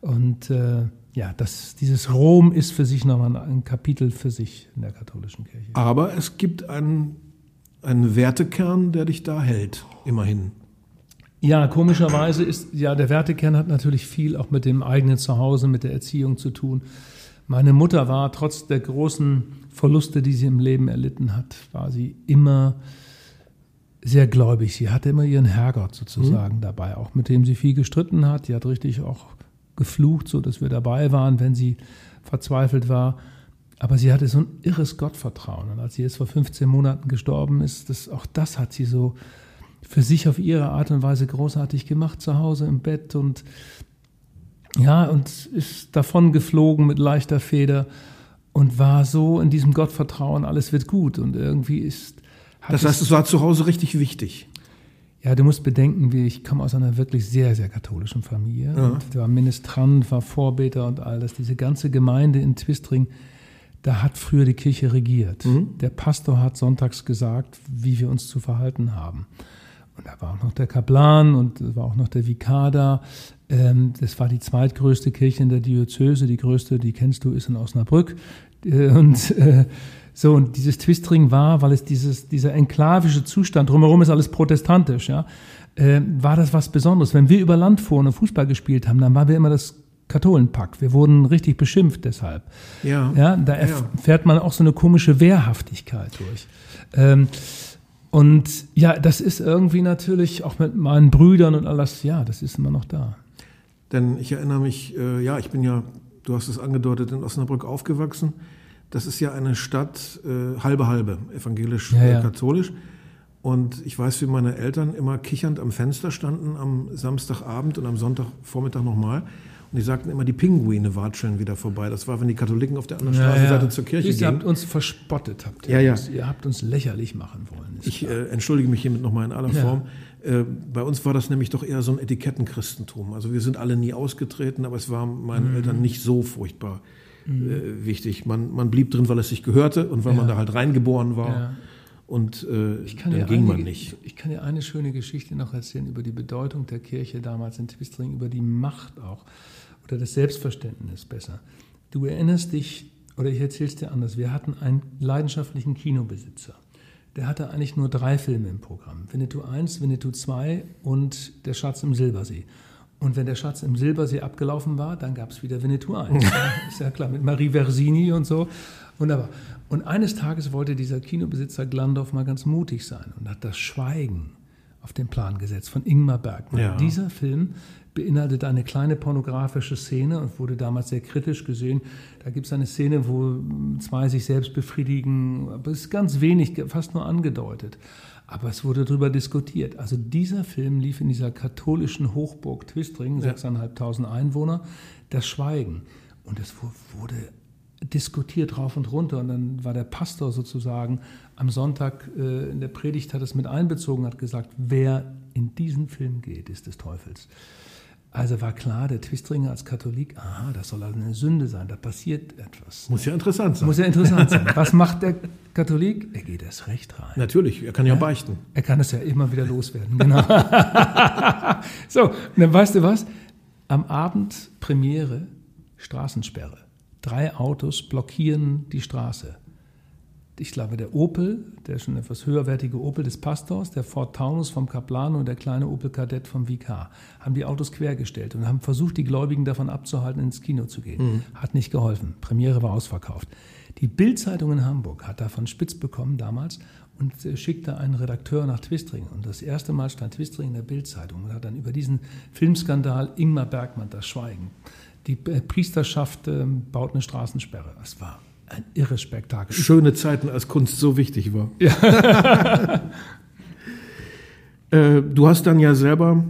Und äh, ja, das, dieses Rom ist für sich nochmal ein Kapitel für sich in der katholischen Kirche. Aber es gibt einen, einen Wertekern, der dich da hält, immerhin. Ja, komischerweise ist, ja, der Wertekern hat natürlich viel auch mit dem eigenen Zuhause, mit der Erziehung zu tun. Meine Mutter war trotz der großen Verluste, die sie im Leben erlitten hat, war sie immer sehr gläubig. Sie hatte immer ihren Herrgott sozusagen mhm. dabei, auch mit dem sie viel gestritten hat. Sie hat richtig auch geflucht, so dass wir dabei waren, wenn sie verzweifelt war. Aber sie hatte so ein irres Gottvertrauen. Und als sie jetzt vor 15 Monaten gestorben ist, das, auch das hat sie so für sich auf ihre Art und Weise großartig gemacht, zu Hause im Bett und ja, und ist davon geflogen mit leichter Feder und war so in diesem Gottvertrauen, alles wird gut und irgendwie ist. Das heißt, es war zu Hause richtig wichtig. Ja, du musst bedenken, wie ich komme aus einer wirklich sehr, sehr katholischen Familie. Ja. Und war Ministrant, war Vorbeter und all das. Diese ganze Gemeinde in Twistring, da hat früher die Kirche regiert. Mhm. Der Pastor hat sonntags gesagt, wie wir uns zu verhalten haben. Und da war auch noch der Kaplan und da war auch noch der Vikar da. Ähm, das war die zweitgrößte Kirche in der Diözese. Die größte, die kennst du, ist in Osnabrück. Äh, und äh, so, und dieses Twistring war, weil es dieses, dieser enklavische Zustand, drumherum ist alles protestantisch, ja, äh, war das was Besonderes. Wenn wir über Land fuhren und Fußball gespielt haben, dann waren wir immer das Katholenpack. Wir wurden richtig beschimpft deshalb. Ja. ja da erfährt man auch so eine komische Wehrhaftigkeit durch. Ähm, und ja, das ist irgendwie natürlich auch mit meinen Brüdern und alles, ja, das ist immer noch da. Denn ich erinnere mich, äh, ja, ich bin ja, du hast es angedeutet, in Osnabrück aufgewachsen. Das ist ja eine Stadt äh, halbe halbe, evangelisch-katholisch. Ja, ja. Und ich weiß, wie meine Eltern immer kichernd am Fenster standen am Samstagabend und am Sonntagvormittag nochmal. Und die sagten immer, die Pinguine watscheln wieder vorbei. Das war, wenn die Katholiken auf der anderen Straßenseite ja, zur Kirche gingen. Ihr habt uns verspottet, habt ihr. Ja, ja. Ihr habt uns lächerlich machen wollen. Ich äh, entschuldige mich hiermit nochmal in aller Form. Äh, bei uns war das nämlich doch eher so ein Etikettenchristentum. Also wir sind alle nie ausgetreten, aber es war meinen mhm. Eltern nicht so furchtbar mhm. äh, wichtig. Man, man blieb drin, weil es sich gehörte und weil man da halt reingeboren war. Und äh, dann ging man nicht. Ich kann dir eine schöne Geschichte noch erzählen über die Bedeutung der Kirche damals in Twistring, über die Macht auch oder das Selbstverständnis besser. Du erinnerst dich, oder ich erzähle es dir anders, wir hatten einen leidenschaftlichen Kinobesitzer. Der hatte eigentlich nur drei Filme im Programm. Winnetou 1, Winnetou 2 und Der Schatz im Silbersee. Und wenn der Schatz im Silbersee abgelaufen war, dann gab es wieder Winnetou 1. ist ja klar, mit Marie Versini und so. Wunderbar. Und eines Tages wollte dieser Kinobesitzer Glandorf mal ganz mutig sein und hat das Schweigen auf den Plan gesetzt von Ingmar Bergmann. Ja. Dieser Film beinhaltet eine kleine pornografische Szene und wurde damals sehr kritisch gesehen. Da gibt es eine Szene, wo zwei sich selbst befriedigen, aber es ist ganz wenig, fast nur angedeutet. Aber es wurde darüber diskutiert. Also dieser Film lief in dieser katholischen Hochburg Twistring, ja. 6.500 Einwohner, das Schweigen. Und es wurde diskutiert rauf und runter. Und dann war der Pastor sozusagen am Sonntag äh, in der Predigt, hat es mit einbezogen, hat gesagt, wer in diesen Film geht, ist des Teufels. Also war klar, der Twistringer als Katholik, aha, das soll also eine Sünde sein, da passiert etwas. Muss ja interessant sein. Muss ja interessant sein. Was macht der Katholik? Er geht erst recht rein. Natürlich, er kann ja, ja beichten. Er kann es ja immer wieder loswerden, genau. so, dann weißt du was? Am Abend Premiere, Straßensperre. Drei Autos blockieren die Straße. Ich glaube, der Opel, der schon etwas höherwertige Opel des Pastors, der Ford Taunus vom Kaplan und der kleine Opel Kadett vom VK haben die Autos quergestellt und haben versucht, die Gläubigen davon abzuhalten, ins Kino zu gehen. Mhm. Hat nicht geholfen. Premiere war ausverkauft. Die Bildzeitung in Hamburg hat davon spitz bekommen damals und schickte einen Redakteur nach Twistring. Und das erste Mal stand Twistring in der Bildzeitung und hat dann über diesen Filmskandal Ingmar Bergmann das Schweigen die Priesterschaft ähm, baut eine Straßensperre. Das war ein irres Spektakel. Schöne Zeiten, als Kunst so wichtig war. Ja. äh, du hast dann ja selber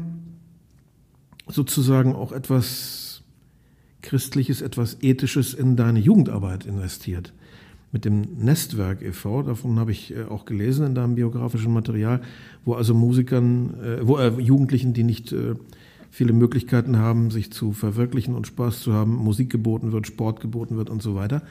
sozusagen auch etwas Christliches, etwas Ethisches in deine Jugendarbeit investiert. Mit dem Nestwerk e.V., davon habe ich äh, auch gelesen in deinem biografischen Material, wo also Musikern, äh, wo äh, Jugendlichen, die nicht viele Möglichkeiten haben, sich zu verwirklichen und Spaß zu haben, Musik geboten wird, Sport geboten wird und so weiter.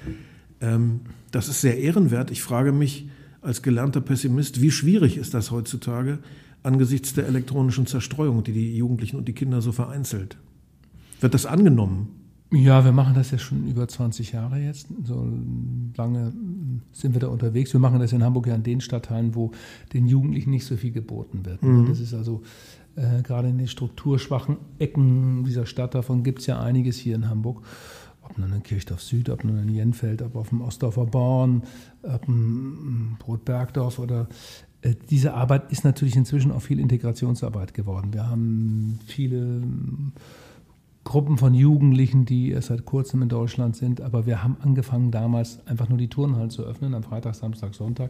Ähm, das ist sehr ehrenwert. Ich frage mich als gelernter Pessimist, wie schwierig ist das heutzutage angesichts der elektronischen Zerstreuung, die die Jugendlichen und die Kinder so vereinzelt? Wird das angenommen? Ja, wir machen das ja schon über 20 Jahre jetzt. So lange sind wir da unterwegs. Wir machen das in Hamburg ja in den Stadtteilen, wo den Jugendlichen nicht so viel geboten wird. Mhm. Das ist also äh, gerade in den strukturschwachen Ecken dieser Stadt, davon gibt es ja einiges hier in Hamburg. Ob nun in Kirchdorf Süd, ob nun in Jenfeld, ob auf dem Ostdorfer Born, ob in Brotbergdorf oder äh, diese Arbeit ist natürlich inzwischen auch viel Integrationsarbeit geworden. Wir haben viele Gruppen von Jugendlichen, die erst seit kurzem in Deutschland sind. Aber wir haben angefangen damals einfach nur die Turnhallen zu öffnen, am Freitag, Samstag, Sonntag,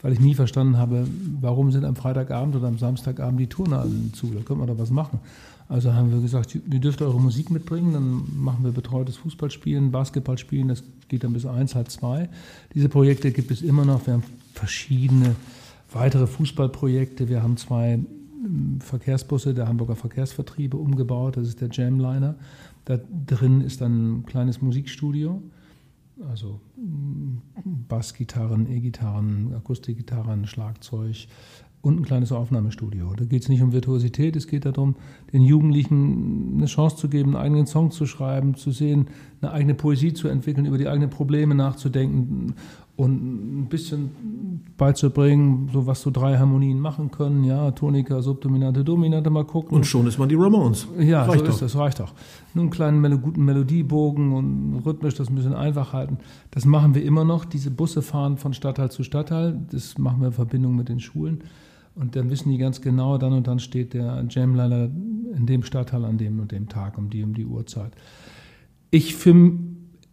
weil ich nie verstanden habe, warum sind am Freitagabend oder am Samstagabend die Turnhallen zu? Da können wir doch was machen. Also haben wir gesagt, ihr dürft eure Musik mitbringen, dann machen wir betreutes Fußballspielen, Basketballspielen, das geht dann bis eins, halb zwei. Diese Projekte gibt es immer noch. Wir haben verschiedene weitere Fußballprojekte. Wir haben zwei Verkehrsbusse der Hamburger Verkehrsvertriebe umgebaut. Das ist der Jamliner. Da drin ist dann ein kleines Musikstudio. Also mm, Bassgitarren, E-Gitarren, Akustikgitarren, Schlagzeug und ein kleines Aufnahmestudio. Da geht es nicht um Virtuosität, es geht darum, den Jugendlichen eine Chance zu geben, einen eigenen Song zu schreiben, zu sehen, eine eigene Poesie zu entwickeln, über die eigenen Probleme nachzudenken und ein bisschen beizubringen, so was so drei Harmonien machen können, ja, Tonika, Subdominante, Dominante, mal gucken. Und schon ist man die Ramones. Ja, reicht so doch. ist das, reicht auch. Nur einen kleinen Melo guten Melodiebogen und rhythmisch das ein bisschen einfach halten. Das machen wir immer noch. Diese Busse fahren von Stadtteil zu Stadtteil. Das machen wir in Verbindung mit den Schulen. Und dann wissen die ganz genau, dann und dann steht der Jamliner in dem Stadtteil an dem und dem Tag, um die, um die Uhrzeit. Ich für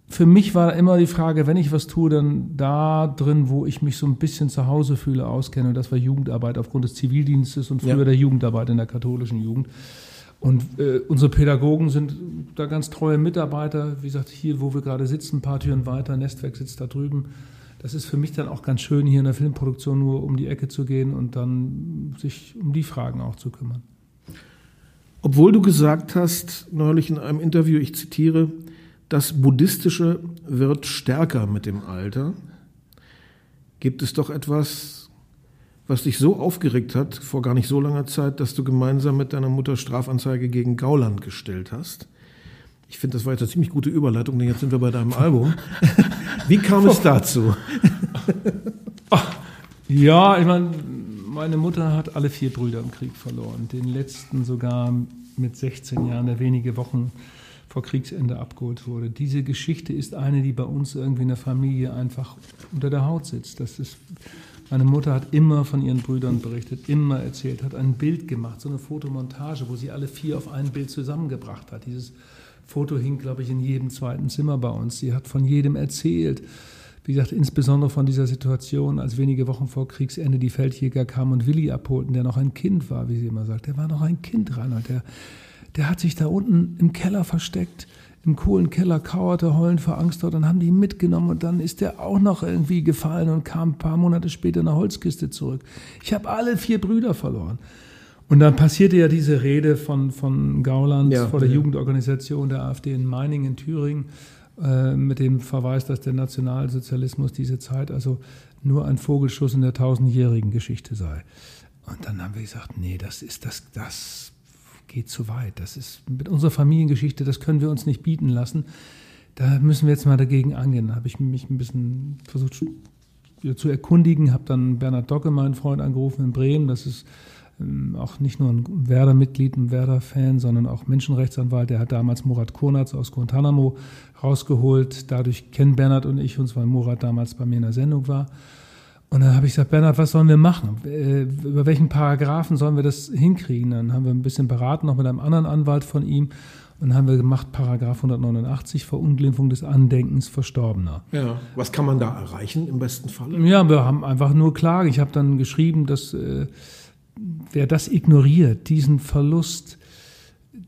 für mich war immer die Frage, wenn ich was tue, dann da drin, wo ich mich so ein bisschen zu Hause fühle, auskenne. Und das war Jugendarbeit aufgrund des Zivildienstes und früher ja. der Jugendarbeit in der katholischen Jugend. Und äh, unsere Pädagogen sind da ganz treue Mitarbeiter. Wie gesagt, hier, wo wir gerade sitzen, ein paar Türen weiter, Nestwerk sitzt da drüben. Das ist für mich dann auch ganz schön, hier in der Filmproduktion nur um die Ecke zu gehen und dann sich um die Fragen auch zu kümmern. Obwohl du gesagt hast, neulich in einem Interview, ich zitiere, das Buddhistische wird stärker mit dem Alter. Gibt es doch etwas, was dich so aufgeregt hat vor gar nicht so langer Zeit, dass du gemeinsam mit deiner Mutter Strafanzeige gegen Gauland gestellt hast? Ich finde, das war jetzt eine ziemlich gute Überleitung, denn jetzt sind wir bei deinem Album. Wie kam es dazu? ja, ich meine, meine Mutter hat alle vier Brüder im Krieg verloren. Den letzten sogar mit 16 Jahren, der wenige Wochen vor Kriegsende abgeholt wurde. Diese Geschichte ist eine, die bei uns irgendwie in der Familie einfach unter der Haut sitzt. Das ist, meine Mutter hat immer von ihren Brüdern berichtet, immer erzählt, hat ein Bild gemacht, so eine Fotomontage, wo sie alle vier auf ein Bild zusammengebracht hat. Dieses Foto hing, glaube ich, in jedem zweiten Zimmer bei uns. Sie hat von jedem erzählt. Wie gesagt, insbesondere von dieser Situation, als wenige Wochen vor Kriegsende die Feldjäger kamen und Willi abholten, der noch ein Kind war, wie sie immer sagt. Der war noch ein Kind, Reinhold. Der der hat sich da unten im Keller versteckt, im Kohlenkeller kauerte, heulend vor Angst dort. Dann haben die ihn mitgenommen und dann ist der auch noch irgendwie gefallen und kam ein paar Monate später in eine Holzkiste zurück. Ich habe alle vier Brüder verloren. Und dann passierte ja diese Rede von, von Gauland ja, vor der ja. Jugendorganisation der AfD in Meiningen in Thüringen äh, mit dem Verweis, dass der Nationalsozialismus diese Zeit also nur ein Vogelschuss in der tausendjährigen Geschichte sei. Und dann haben wir gesagt, nee, das ist das, das geht zu weit. Das ist mit unserer Familiengeschichte, das können wir uns nicht bieten lassen. Da müssen wir jetzt mal dagegen angehen. Da habe ich mich ein bisschen versucht zu erkundigen, habe dann Bernhard Docke, meinen Freund, angerufen in Bremen. Das ist auch nicht nur ein Werder-Mitglied, ein Werder-Fan, sondern auch Menschenrechtsanwalt. Der hat damals Murat Konatz aus Guantanamo rausgeholt. Dadurch kennen Bernhard und ich uns, weil Murat damals bei mir in der Sendung war. Und dann habe ich gesagt, Bernhard, was sollen wir machen? Äh, über welchen Paragraphen sollen wir das hinkriegen? Dann haben wir ein bisschen beraten, noch mit einem anderen Anwalt von ihm. Und dann haben wir gemacht, Paragraph 189, Verunglimpfung des Andenkens Verstorbener. Ja, was kann man da erreichen im besten Fall? Ja, wir haben einfach nur Klage. Ich habe dann geschrieben, dass äh, wer das ignoriert, diesen Verlust,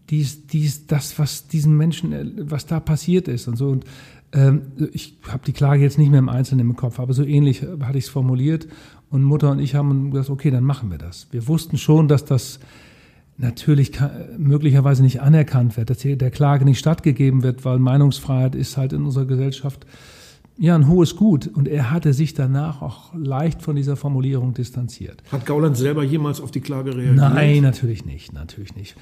dies, dies, das, was diesen Menschen, äh, was da passiert ist und so. Und ähm, ich habe die Klage jetzt nicht mehr im Einzelnen im Kopf, aber so ähnlich hatte ich es formuliert. Und Mutter und ich haben gesagt, okay, dann machen wir das. Wir wussten schon, dass das natürlich möglicherweise nicht anerkannt wird, dass der Klage nicht stattgegeben wird, weil Meinungsfreiheit ist halt in unserer Gesellschaft ja ein hohes Gut. Und er hatte sich danach auch leicht von dieser Formulierung distanziert. Hat Gauland selber jemals auf die Klage reagiert? Nein, natürlich nicht, natürlich nicht.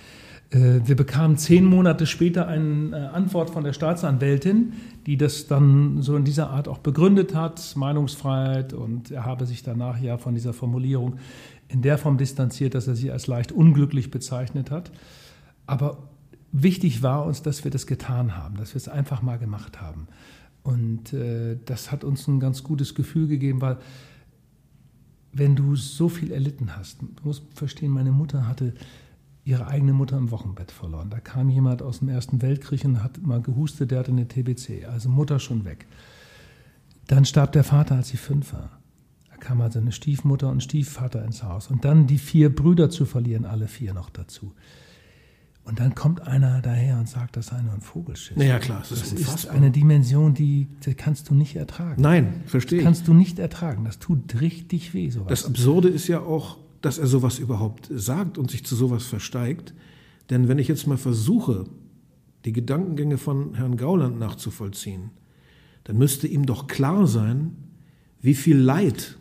Äh, wir bekamen zehn Monate später eine äh, Antwort von der Staatsanwältin, die das dann so in dieser Art auch begründet hat, Meinungsfreiheit, und er habe sich danach ja von dieser Formulierung in der Form distanziert, dass er sie als leicht unglücklich bezeichnet hat. Aber wichtig war uns, dass wir das getan haben, dass wir es einfach mal gemacht haben. Und äh, das hat uns ein ganz gutes Gefühl gegeben, weil wenn du so viel erlitten hast, du musst verstehen, meine Mutter hatte ihre eigene Mutter im Wochenbett verloren. Da kam jemand aus dem Ersten Weltkrieg und hat mal gehustet, der hatte eine TBC, also Mutter schon weg. Dann starb der Vater, als sie fünf war. Da kam also eine Stiefmutter und Stiefvater ins Haus. Und dann die vier Brüder zu verlieren, alle vier noch dazu. Und dann kommt einer daher und sagt, das sei nur ein Vogelschiff. Naja, klar, das, das ist, ist eine Dimension, die, die, kannst du nicht ertragen. Nein, verstehe. Das kannst du nicht ertragen. Das tut richtig weh. Sowas. Das Absurde ist ja auch, dass er sowas überhaupt sagt und sich zu sowas versteigt. Denn wenn ich jetzt mal versuche, die Gedankengänge von Herrn Gauland nachzuvollziehen, dann müsste ihm doch klar sein, wie viel Leid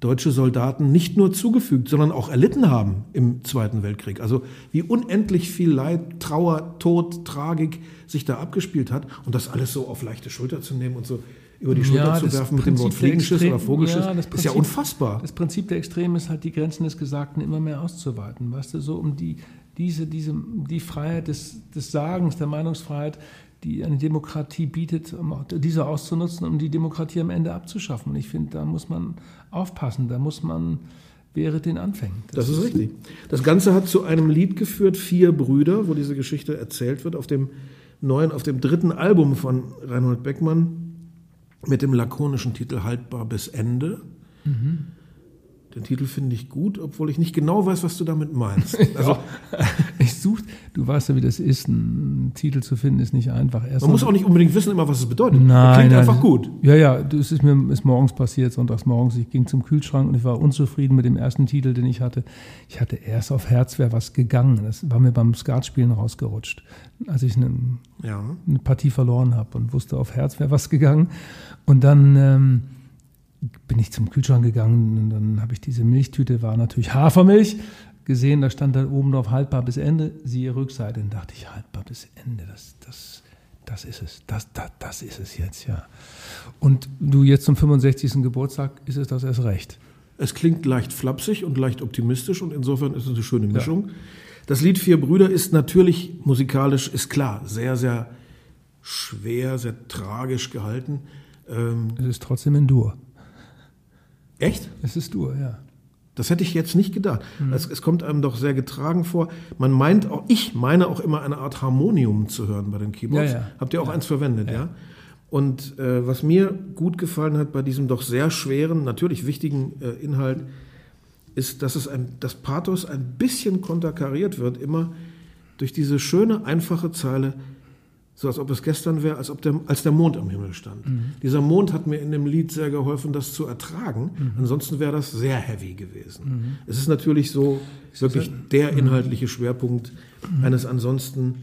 deutsche Soldaten nicht nur zugefügt, sondern auch erlitten haben im Zweiten Weltkrieg. Also wie unendlich viel Leid, Trauer, Tod, Tragik sich da abgespielt hat und das alles so auf leichte Schulter zu nehmen und so über die Schulter ja, zu werfen mit dem Wort Fliegenschiss oder Vogelschiss, ja, ist ja unfassbar. Das Prinzip der Extremen ist halt, die Grenzen des Gesagten immer mehr auszuweiten. Weißt du, so um die, diese, diese, die Freiheit des, des Sagens, der Meinungsfreiheit, die eine Demokratie bietet, um diese auszunutzen, um die Demokratie am Ende abzuschaffen. Und ich finde, da muss man aufpassen, da muss man wäre den Anfängen. Das, das ist richtig. Das Ganze hat zu einem Lied geführt, Vier Brüder, wo diese Geschichte erzählt wird, auf dem neuen, auf dem dritten Album von Reinhold Beckmann mit dem lakonischen Titel Haltbar bis Ende. Mhm. Den Titel finde ich gut, obwohl ich nicht genau weiß, was du damit meinst. Also, ich suche, du weißt ja, wie das ist, einen Titel zu finden, ist nicht einfach. Erst man muss auch nicht unbedingt wissen, immer, was es bedeutet. Nein, klingt nein, einfach gut. Ja, ja, das ist mir ist morgens passiert, sonntags morgens. Ich ging zum Kühlschrank und ich war unzufrieden mit dem ersten Titel, den ich hatte. Ich hatte erst auf Herz wäre was gegangen. Das war mir beim Skatspielen rausgerutscht, als ich eine, ja. eine Partie verloren habe und wusste, auf Herz wäre was gegangen. Und dann ähm, bin ich zum Kühlschrank gegangen und dann habe ich diese Milchtüte, war natürlich Hafermilch, gesehen, da stand dann oben drauf haltbar bis Ende, siehe Rückseite. Dann dachte ich, haltbar bis Ende, das, das, das ist es, das, das, das ist es jetzt, ja. Und du jetzt zum 65. Geburtstag ist es das erst recht. Es klingt leicht flapsig und leicht optimistisch und insofern ist es eine schöne Mischung. Ja. Das Lied Vier Brüder ist natürlich musikalisch, ist klar, sehr, sehr schwer, sehr tragisch gehalten. Ähm es ist trotzdem in Dur. Echt? Es ist Dur, ja. Das hätte ich jetzt nicht gedacht. Mhm. Es, es, kommt einem doch sehr getragen vor. Man meint auch, ich meine auch immer eine Art Harmonium zu hören bei den Keyboards. Ja, ja. Habt ihr auch ja. eins verwendet, ja? Und äh, was mir gut gefallen hat bei diesem doch sehr schweren, natürlich wichtigen äh, Inhalt, ist, dass es ein, das Pathos ein bisschen konterkariert wird, immer durch diese schöne, einfache Zeile, so als ob es gestern wäre, als ob der, als der Mond am Himmel stand. Mhm. Dieser Mond hat mir in dem Lied sehr geholfen, das zu ertragen. Mhm. Ansonsten wäre das sehr heavy gewesen. Mhm. Es ist natürlich so wirklich der mhm. inhaltliche Schwerpunkt mhm. eines ansonsten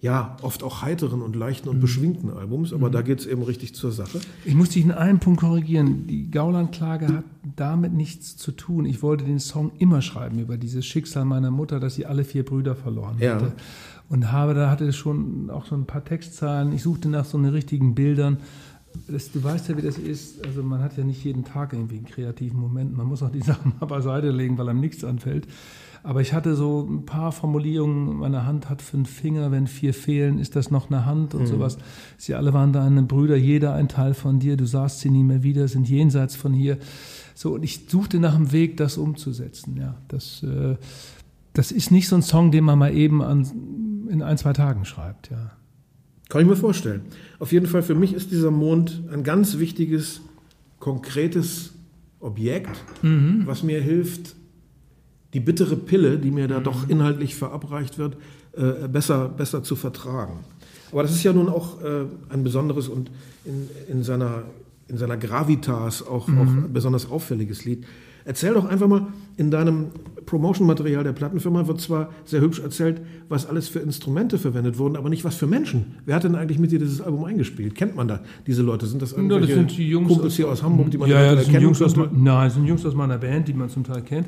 ja, oft auch heiteren und leichten und mhm. beschwingten Albums, aber da geht es eben richtig zur Sache. Ich muss dich in einem Punkt korrigieren. Die Gauland-Klage hat damit nichts zu tun. Ich wollte den Song immer schreiben über dieses Schicksal meiner Mutter, dass sie alle vier Brüder verloren ja. hatte und habe, da hatte schon auch so ein paar Textzahlen. Ich suchte nach so einen richtigen Bildern. Das, du weißt ja, wie das ist. Also man hat ja nicht jeden Tag irgendwie einen kreativen Moment. Man muss auch die Sachen mal beiseite legen, weil einem nichts anfällt. Aber ich hatte so ein paar Formulierungen. Meine Hand hat fünf Finger. Wenn vier fehlen, ist das noch eine Hand und mhm. sowas. Sie alle waren deine Brüder, jeder ein Teil von dir. Du sahst sie nie mehr wieder, sind jenseits von hier. So und ich suchte nach einem Weg, das umzusetzen. Ja, das. Äh, das ist nicht so ein Song, den man mal eben an, in ein, zwei Tagen schreibt, ja. Kann ich mir vorstellen. Auf jeden Fall für mich ist dieser Mond ein ganz wichtiges, konkretes Objekt, mhm. was mir hilft, die bittere Pille, die mir da mhm. doch inhaltlich verabreicht wird, äh, besser, besser zu vertragen. Aber das ist ja nun auch äh, ein besonderes und in, in, seiner, in seiner Gravitas auch, mhm. auch besonders auffälliges Lied. Erzähl doch einfach mal, in deinem Promotion-Material der Plattenfirma wird zwar sehr hübsch erzählt, was alles für Instrumente verwendet wurden, aber nicht was für Menschen. Wer hat denn eigentlich mit dir dieses Album eingespielt? Kennt man da diese Leute? Sind das irgendwelche ja, das sind die Jungs Kumpels hier aus Hamburg, die man ja, ja, das sind Jungs aus, Nein, das sind Jungs aus meiner Band, die man zum Teil kennt.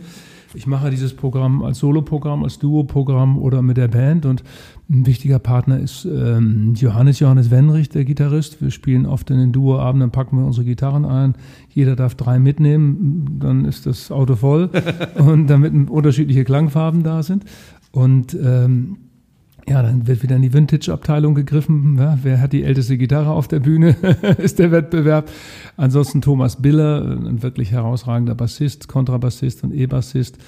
Ich mache dieses Programm als Soloprogramm, als Duo-Programm oder mit der Band und ein wichtiger Partner ist ähm, Johannes Johannes Wenrich, der Gitarrist. Wir spielen oft in den Duo-Abenden, packen wir unsere Gitarren ein. Jeder darf drei mitnehmen, dann ist das Auto voll und damit unterschiedliche Klangfarben da sind. Und ähm, ja, dann wird wieder in die Vintage-Abteilung gegriffen. Ja, wer hat die älteste Gitarre auf der Bühne? ist der Wettbewerb. Ansonsten Thomas Biller, ein wirklich herausragender Bassist, Kontrabassist und E-Bassist,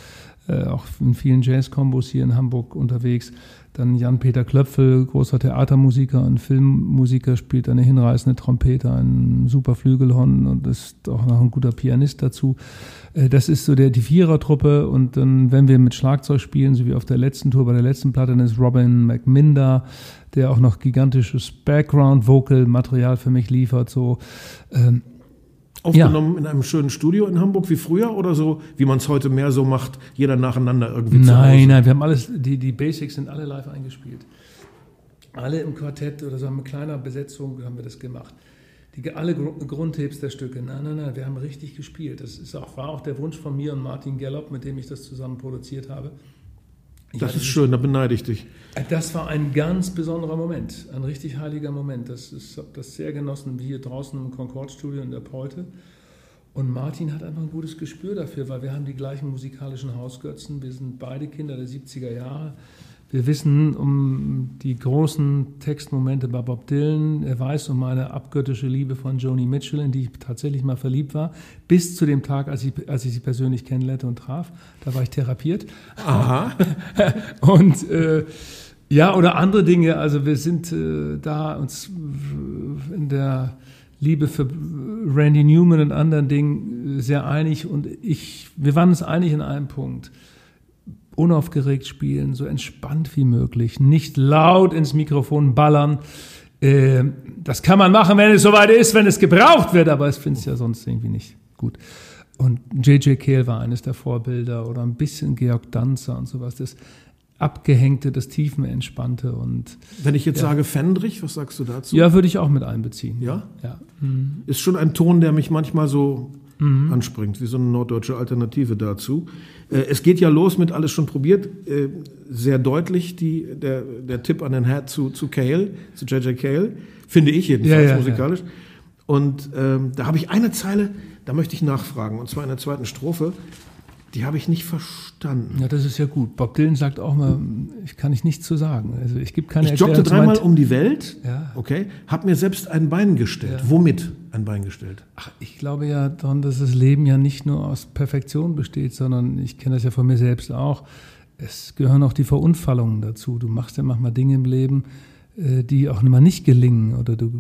äh, auch in vielen Jazz-Kombos hier in Hamburg unterwegs. Dann Jan-Peter Klöpfel, großer Theatermusiker und Filmmusiker, spielt eine hinreißende Trompete, ein super Flügelhorn und ist auch noch ein guter Pianist dazu. Äh, das ist so der, die Vierertruppe und dann, wenn wir mit Schlagzeug spielen, so wie auf der letzten Tour, bei der letzten Platte, dann ist Robin McMinder, der auch noch gigantisches Background-Vocal-Material für mich liefert, so. Ähm, Aufgenommen ja. in einem schönen Studio in Hamburg wie früher oder so, wie man es heute mehr so macht, jeder nacheinander irgendwie nein, zu Nein, nein, wir haben alles, die, die Basics sind alle live eingespielt. Alle im Quartett oder so mit kleiner Besetzung haben wir das gemacht. Die, alle Grundtipps der Stücke. Nein, nein, nein, wir haben richtig gespielt. Das ist auch, war auch der Wunsch von mir und Martin Gallop, mit dem ich das zusammen produziert habe. Ich das ist schön, da beneide ich dich. Das war ein ganz besonderer Moment, ein richtig heiliger Moment. Das ist, ich habe das sehr genossen, wie hier draußen im Concord-Studio in der Polte. Und Martin hat einfach ein gutes Gespür dafür, weil wir haben die gleichen musikalischen Hausgötzen. Wir sind beide Kinder der 70er Jahre. Wir wissen um die großen Textmomente bei Bob Dylan. Er weiß um meine abgöttische Liebe von Joni Mitchell, in die ich tatsächlich mal verliebt war, bis zu dem Tag, als ich, als ich sie persönlich kennenlernte und traf. Da war ich therapiert. Aha. und äh, ja, oder andere Dinge. Also wir sind äh, da uns in der Liebe für Randy Newman und anderen Dingen sehr einig. Und ich, wir waren uns einig in einem Punkt unaufgeregt spielen, so entspannt wie möglich, nicht laut ins Mikrofon ballern. Äh, das kann man machen, wenn es soweit ist, wenn es gebraucht wird, aber ich finde es ja sonst irgendwie nicht gut. Und J.J. Kehl war eines der Vorbilder oder ein bisschen Georg Danzer und sowas. Das Abgehängte, das Tiefenentspannte und. Wenn ich jetzt ja. sage Fendrich, was sagst du dazu? Ja, würde ich auch mit einbeziehen. Ja? Ja. Mhm. Ist schon ein Ton, der mich manchmal so mhm. anspringt, wie so eine norddeutsche Alternative dazu. Äh, es geht ja los mit alles schon probiert, äh, sehr deutlich die, der, der Tipp an den Herr zu, zu Cale, zu J.J. Cale, finde ich jedenfalls ja, ja, musikalisch. Ja. Und ähm, da habe ich eine Zeile, da möchte ich nachfragen, und zwar in der zweiten Strophe. Die habe ich nicht verstanden. Ja, das ist ja gut. Bob Dylan sagt auch mal, ich kann ich nichts zu sagen. Also ich gebe keine Ich joggte dreimal um die Welt, ja. Okay, habe mir selbst ein Bein gestellt. Ja. Womit ein Bein gestellt? Ach, ich glaube ja daran, dass das Leben ja nicht nur aus Perfektion besteht, sondern ich kenne das ja von mir selbst auch. Es gehören auch die Verunfallungen dazu. Du machst ja manchmal Dinge im Leben, äh, die auch mal nicht gelingen. Oder du,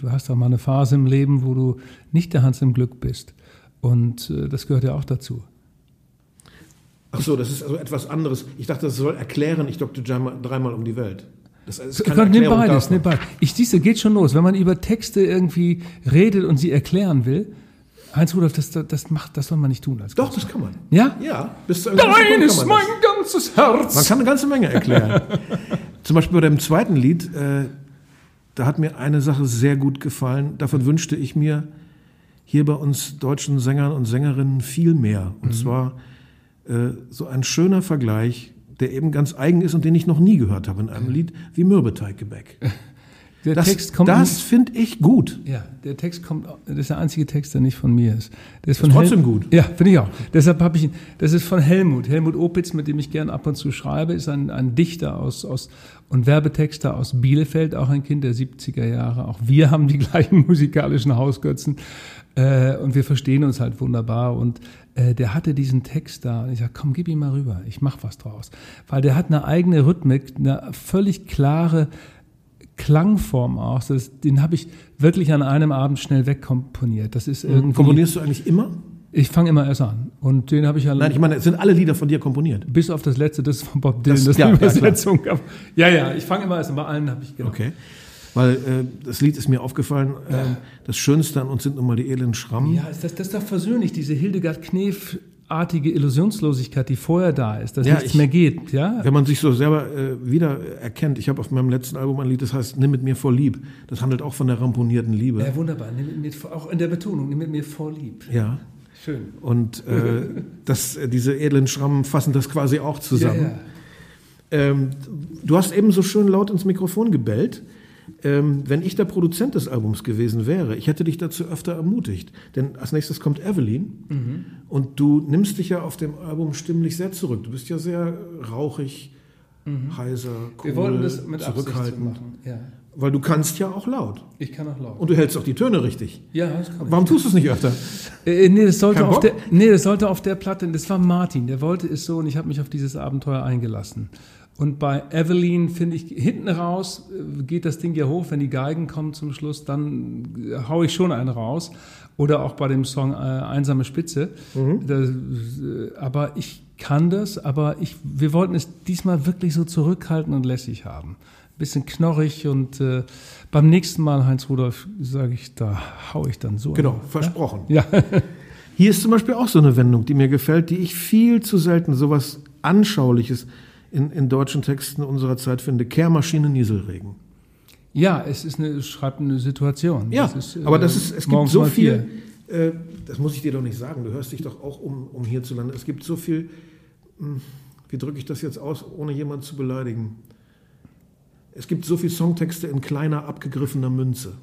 du hast auch mal eine Phase im Leben, wo du nicht der Hans im Glück bist. Und äh, das gehört ja auch dazu. Ach so, das ist also etwas anderes. Ich dachte, das soll erklären, ich dokte dreimal um die Welt. Das ist keine nimm beides, nimm beides. Ich siehste, geht schon los. Wenn man über Texte irgendwie redet und sie erklären will, Heinz Rudolf, das, das, macht, das soll man nicht tun. Als Doch, das kann man. Ja? Ja. Bis Dein ist mein ganzes Herz. Man kann eine ganze Menge erklären. Zum Beispiel bei dem zweiten Lied, äh, da hat mir eine Sache sehr gut gefallen. Davon wünschte ich mir hier bei uns deutschen Sängern und Sängerinnen viel mehr. Und mhm. zwar äh, so ein schöner Vergleich, der eben ganz eigen ist und den ich noch nie gehört habe in einem Lied, wie Mürbeteiggebäck. Der das, Text kommt. Das finde ich gut. Ja, der Text kommt. Das ist der einzige Text, der nicht von mir ist. Der ist, von ist trotzdem Hel gut. Ja, finde ich auch. Deshalb habe ich ihn. Das ist von Helmut. Helmut Opitz, mit dem ich gern ab und zu schreibe, ist ein, ein Dichter aus, aus und Werbetexter aus Bielefeld, auch ein Kind der 70er Jahre. Auch wir haben die gleichen musikalischen Hausgötzen. Äh, und wir verstehen uns halt wunderbar. Und äh, der hatte diesen Text da. Und ich sage, komm, gib ihn mal rüber. Ich mach was draus. Weil der hat eine eigene Rhythmik, eine völlig klare Klangform auch. Das, den habe ich wirklich an einem Abend schnell wegkomponiert. Das ist mhm. irgendwie. Komponierst du eigentlich immer? Ich fange immer erst an. Und den habe ich ja. Nein, ich meine, sind alle Lieder von dir komponiert? Bis auf das letzte, das ist von Bob Dylan, das, das ist ja, Übersetzung. Ja, ja, ich fange immer erst an. Bei allen habe ich genau. Okay. Weil äh, das Lied ist mir aufgefallen, äh, das Schönste an uns sind nun mal die elenden Schrammen. Ja, das, das ist doch versöhnlich, diese Hildegard Knef artige Illusionslosigkeit, die vorher da ist, dass ja, nichts ich, mehr geht. Ja? Wenn man sich so selber äh, wieder erkennt, ich habe auf meinem letzten Album ein Lied, das heißt Nimm mit mir vor lieb. Das handelt auch von der ramponierten Liebe. Ja, wunderbar. Nimm mit mir vor, auch in der Betonung, nimm mit mir vor lieb. Ja. Schön. Und äh, das, äh, diese edlen Schrammen fassen das quasi auch zusammen. Ja, ja. Ähm, du hast eben so schön laut ins Mikrofon gebellt ähm, wenn ich der Produzent des Albums gewesen wäre, ich hätte dich dazu öfter ermutigt. Denn als nächstes kommt Evelyn mhm. und du nimmst dich ja auf dem Album stimmlich sehr zurück. Du bist ja sehr rauchig, mhm. heiser, cool, Wir wollten das mit zurückhaltend. machen. Ja. Weil du kannst ja auch laut. Ich kann auch laut. Und du hältst auch die Töne richtig. Ja, das kann Warum tust du es nicht öfter? Äh, nee, das sollte auf der, nee, das sollte auf der Platte, das war Martin, der wollte es so und ich habe mich auf dieses Abenteuer eingelassen. Und bei Evelyn finde ich, hinten raus äh, geht das Ding ja hoch, wenn die Geigen kommen zum Schluss, dann äh, haue ich schon einen raus. Oder auch bei dem Song äh, Einsame Spitze. Mhm. Das, äh, aber ich kann das, aber ich, wir wollten es diesmal wirklich so zurückhalten und lässig haben. Ein bisschen knorrig und äh, beim nächsten Mal, Heinz Rudolf, sage ich, da haue ich dann so. Genau, an, versprochen. Ja. Hier ist zum Beispiel auch so eine Wendung, die mir gefällt, die ich viel zu selten sowas Anschauliches in, in deutschen Texten unserer Zeit finde, Kehrmaschine Nieselregen. Ja, es ist eine, schreibt eine Situation. Ja, das ist, aber äh, das ist, es gibt so viel, äh, das muss ich dir doch nicht sagen, du hörst dich doch auch um, um hierzulande. Es gibt so viel, hm, wie drücke ich das jetzt aus, ohne jemanden zu beleidigen? Es gibt so viele Songtexte in kleiner, abgegriffener Münze.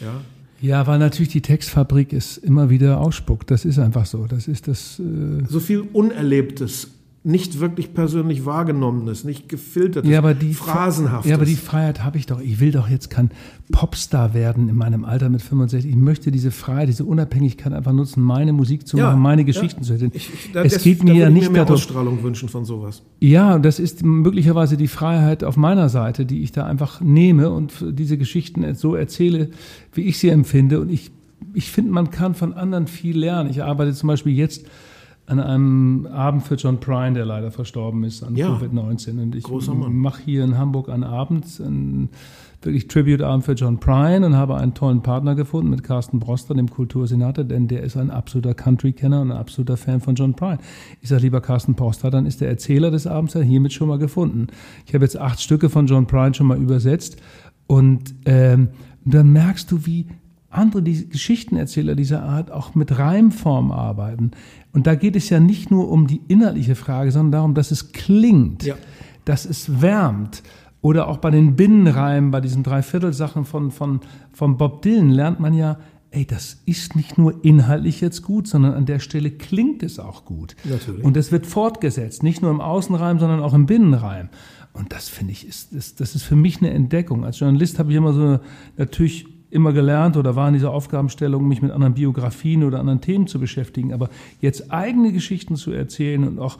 Ja, Ja, weil natürlich die Textfabrik es immer wieder ausspuckt. Das ist einfach so. Das ist das. Äh, so viel Unerlebtes, nicht wirklich persönlich wahrgenommenes, nicht gefiltertes, ja, aber die phrasenhaftes. Ja, aber die Freiheit habe ich doch. Ich will doch jetzt kein Popstar werden in meinem Alter mit 65. Ich möchte diese Freiheit, diese Unabhängigkeit einfach nutzen, meine Musik zu Ja, machen, meine ja. Geschichten zu erzählen. es das- geht mir ja nicht mir mehr darum. Ausstrahlung wünschen von sowas. Ja, und das ist möglicherweise die Freiheit auf meiner Seite, die ich da einfach nehme und diese Geschichten so erzähle, wie ich sie empfinde. Und ich, ich finde, man kann von anderen viel lernen. Ich arbeite zum Beispiel jetzt an einem Abend für John Prine, der leider verstorben ist an Ja. Covid-19. Und ich mache hier in Hamburg einen Abend, einen wirklich Tribute-Abend für John Prine und habe einen tollen Partner gefunden mit Carsten Broster, dem Kultursenator, denn der ist ein absoluter Country-Kenner und ein absoluter Fan von John Prine. Ich sage, lieber Carsten Broster, dann ist der Erzähler des Abends ja hiermit schon mal gefunden. Ich habe jetzt acht Stücke von John Prine schon mal übersetzt und ähm, dann merkst du, wie andere die Geschichtenerzähler dieser Art auch mit Reimform arbeiten. Und da geht es ja nicht nur um die inhaltliche Frage, sondern darum, dass es klingt, Ja. dass es wärmt. Oder auch bei den Binnenreimen, bei diesen Dreiviertelsachen von, von, von Bob Dylan lernt man ja, ey, das ist nicht nur inhaltlich jetzt gut, sondern an der Stelle klingt es auch gut. Natürlich. Und das wird fortgesetzt, nicht nur im Außenreim, sondern auch im Binnenreim. Und das finde ich, ist, das, das ist für mich eine Entdeckung. Als Journalist habe ich immer so natürlich immer gelernt oder war in dieser Aufgabenstellung, mich mit anderen Biografien oder anderen Themen zu beschäftigen. Aber jetzt eigene Geschichten zu erzählen und auch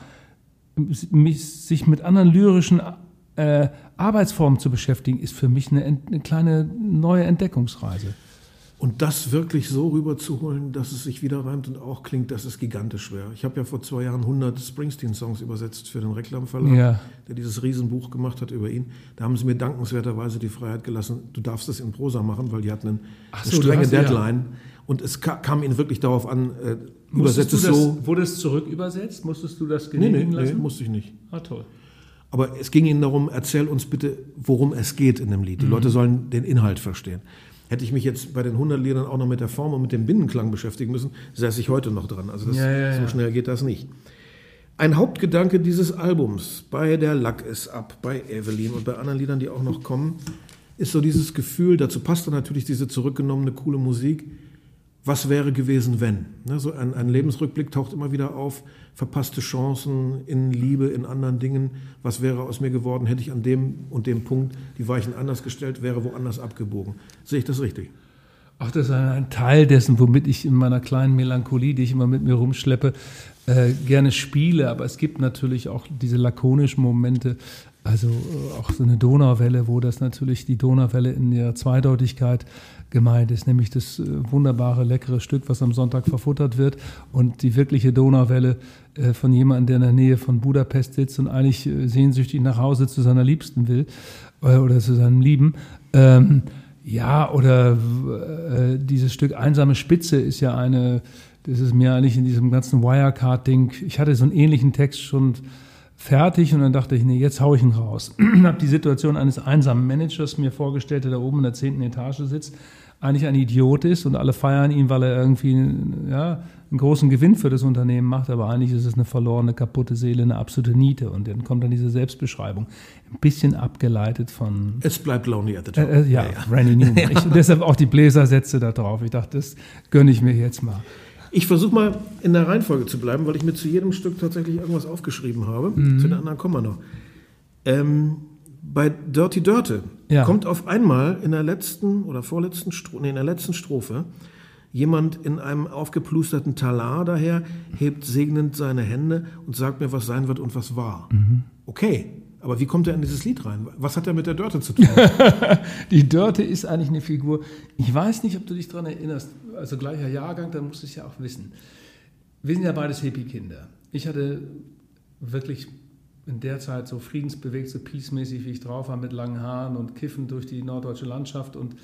sich mit anderen lyrischen äh, Arbeitsformen zu beschäftigen, ist für mich eine, eine kleine neue Entdeckungsreise. Und das wirklich so rüberzuholen, dass es sich wieder reimt und auch klingt, das ist gigantisch schwer. Ich habe ja vor zwei Jahren 100 Springsteen-Songs übersetzt für den Reklamverlag, Ja. der dieses Riesenbuch gemacht hat über ihn. Da haben sie mir dankenswerterweise die Freiheit gelassen, du darfst das in Prosa machen, weil die hatten einen, eine so, du strenge hast- ja. Deadline. Und es ka kam ihnen wirklich darauf an, äh, übersetzt es so. Wurde es zurückübersetzt? Musstest du das Nee, nee, genehmigen nee, lassen? musste ich nicht. Ah, toll. Aber es ging ihnen darum, erzähl uns bitte, worum es geht in dem Lied. Die Leute sollen den Inhalt verstehen. Hätte ich mich jetzt bei den 100 Liedern auch noch mit der Form und mit dem Binnenklang beschäftigen müssen, säße ich heute noch dran. Also das, Ja, ja, so schnell geht das nicht. Ein Hauptgedanke dieses Albums, bei Der Lack ist ab, bei Evelyn und bei anderen Liedern, die auch noch kommen, ist so dieses Gefühl, dazu passt dann natürlich diese zurückgenommene, coole Musik, was wäre gewesen, wenn? Ne, so ein, ein Lebensrückblick taucht immer wieder auf, verpasste Chancen in Liebe, in anderen Dingen. Was wäre aus mir geworden, hätte ich an dem und dem Punkt die Weichen anders gestellt, wäre woanders abgebogen. Sehe ich das richtig? Ach, das ist ein, Teil dessen, womit ich in meiner kleinen Melancholie, die ich immer mit mir rumschleppe, äh, gerne spiele. Aber es gibt natürlich auch diese lakonischen Momente, also äh, auch so eine Donauwelle, wo das natürlich die Donauwelle in der Zweideutigkeit gemeint ist, nämlich das äh, wunderbare, leckere Stück, was am Sonntag verfuttert wird und die wirkliche Donauwelle äh, von jemandem, der in der Nähe von Budapest sitzt und eigentlich äh, sehnsüchtig nach Hause zu seiner Liebsten will oder zu seinem Lieben. Ähm, ja, oder äh, dieses Stück Einsame Spitze ist ja eine, das ist mir eigentlich in diesem ganzen Wirecard-Ding, ich hatte so einen ähnlichen Text schon fertig und dann dachte ich, nee, jetzt hau ich ihn raus. habe die Situation eines einsamen Managers mir vorgestellt, der da oben in der zehnten Etage sitzt, eigentlich ein Idiot ist und alle feiern ihn, weil er irgendwie ja, einen großen Gewinn für das Unternehmen macht, aber eigentlich ist es eine verlorene, kaputte Seele, eine absolute Niete. Und dann kommt dann diese Selbstbeschreibung, ein bisschen abgeleitet von Es bleibt lonely at the top. äh, äh, ja, Randy Newman. Ich, deshalb auch die Bläsersätze da drauf. Ich dachte, das gönne ich mir jetzt mal. Ich versuche mal in der Reihenfolge zu bleiben, weil ich mir zu jedem Stück tatsächlich irgendwas aufgeschrieben habe. Mhm. Zu den anderen kommen wir noch. Ähm, bei Dirty Dirte Ja. kommt auf einmal in der letzten oder vorletzten Strophe, nee, in der letzten Strophe jemand in einem aufgeplusterten Talar daher, hebt segnend seine Hände und sagt mir, was sein wird und was war. Mhm. Okay, aber wie kommt er in dieses Lied rein? Was hat er mit der Dörte zu tun? Die Dörte ist eigentlich eine Figur. Ich weiß nicht, ob du dich daran erinnerst. Also gleicher Jahrgang, dann musst du es ja auch wissen. Wir sind ja beides Hippie-Kinder. Ich hatte wirklich in der Zeit so friedensbewegt, so peacemäßig, wie ich drauf war, mit langen Haaren und Kiffen durch die norddeutsche Landschaft. Und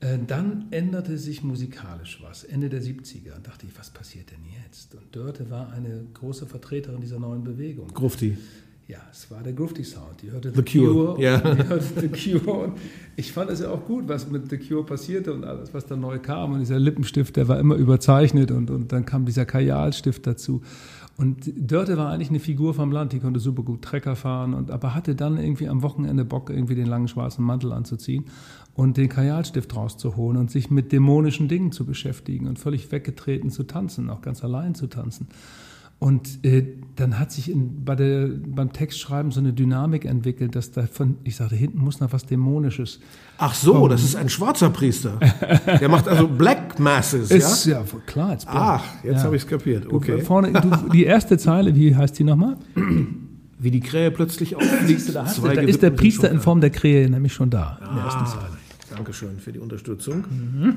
äh, dann änderte sich musikalisch was, Ende der 70er. Und dachte ich, was passiert denn jetzt? Und Dörte war eine große Vertreterin dieser neuen Bewegung. Grufti. Ja, es war der Grufti Sound. Die hörte The Cure, ja. Die hörte The Cure. Und ich fand es ja auch gut, was mit The Cure passierte und alles, was da neu kam. Und dieser Lippenstift, der war immer überzeichnet und, und dann kam dieser Kajalstift dazu. Und Dörte war eigentlich eine Figur vom Land, die konnte super gut Trecker fahren, und, aber hatte dann irgendwie am Wochenende Bock, irgendwie den langen schwarzen Mantel anzuziehen und den Kajalstift rauszuholen und sich mit dämonischen Dingen zu beschäftigen und völlig weggetreten zu tanzen, auch ganz allein zu tanzen. Und äh, dann hat sich in, bei der, beim Textschreiben so eine Dynamik entwickelt, dass da von, ich sagte, hinten muss noch was Dämonisches. Ach so, kommen. das ist ein schwarzer Priester. Der macht also Black Masses, ist, ja? Ja, klar. Jetzt Ach, jetzt ja. habe ich es kapiert. Okay. Du, vorne, du, die erste Zeile, wie heißt die nochmal? Wie die Krähe plötzlich aufliegt. da, da ist der Priester in Form der Krähe nämlich schon da. Ah, in der ersten ah, Zeile. Dankeschön für die Unterstützung. Mhm.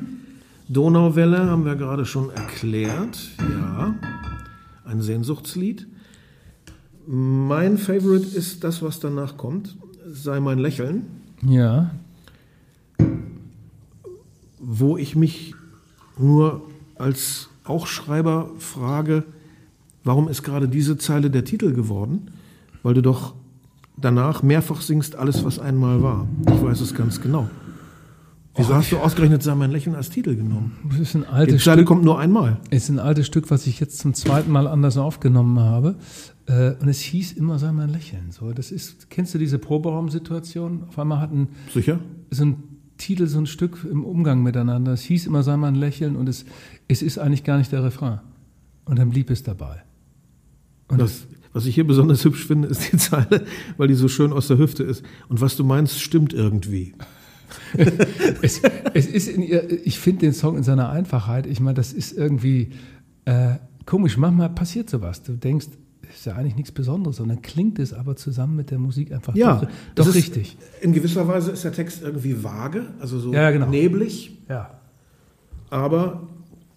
Donauwelle haben wir gerade schon erklärt. Ja ein Sehnsuchtslied. Mein Favorite ist das, was danach kommt, sei mein Lächeln. Ja. Wo ich mich nur als auch Schreiber frage, warum ist gerade diese Zeile der Titel geworden? Weil du doch danach mehrfach singst, alles, was einmal war. Ich weiß es ganz genau. Wieso hast du ausgerechnet Sei mein Lächeln als Titel genommen? Das ist ein altes Die Stück. kommt nur einmal. Ist ein altes Stück, was ich jetzt zum zweiten Mal anders aufgenommen habe. Äh, und es hieß immer Sei mein Lächeln. So, das ist, kennst du diese Proberaumsituation? Auf einmal hatten Sicher? so ein Titel, so ein Stück im Umgang miteinander. Es hieß immer Sei mein Lächeln und es, es ist eigentlich gar nicht der Refrain. Und dann blieb es dabei. Und das, was ich hier besonders hübsch finde, ist die Zeile, weil die so schön aus der Hüfte ist. Und was du meinst, stimmt irgendwie. es, es, ist in ihr, ich finde den Song in seiner Einfachheit, ich meine, das ist irgendwie äh, komisch. Manchmal passiert sowas. Du denkst, ist ja eigentlich nichts Besonderes, und dann klingt es aber zusammen mit der Musik einfach ja, doch, doch richtig. In gewisser Weise ist der Text irgendwie vage, also so ja, genau. neblig. Ja. Aber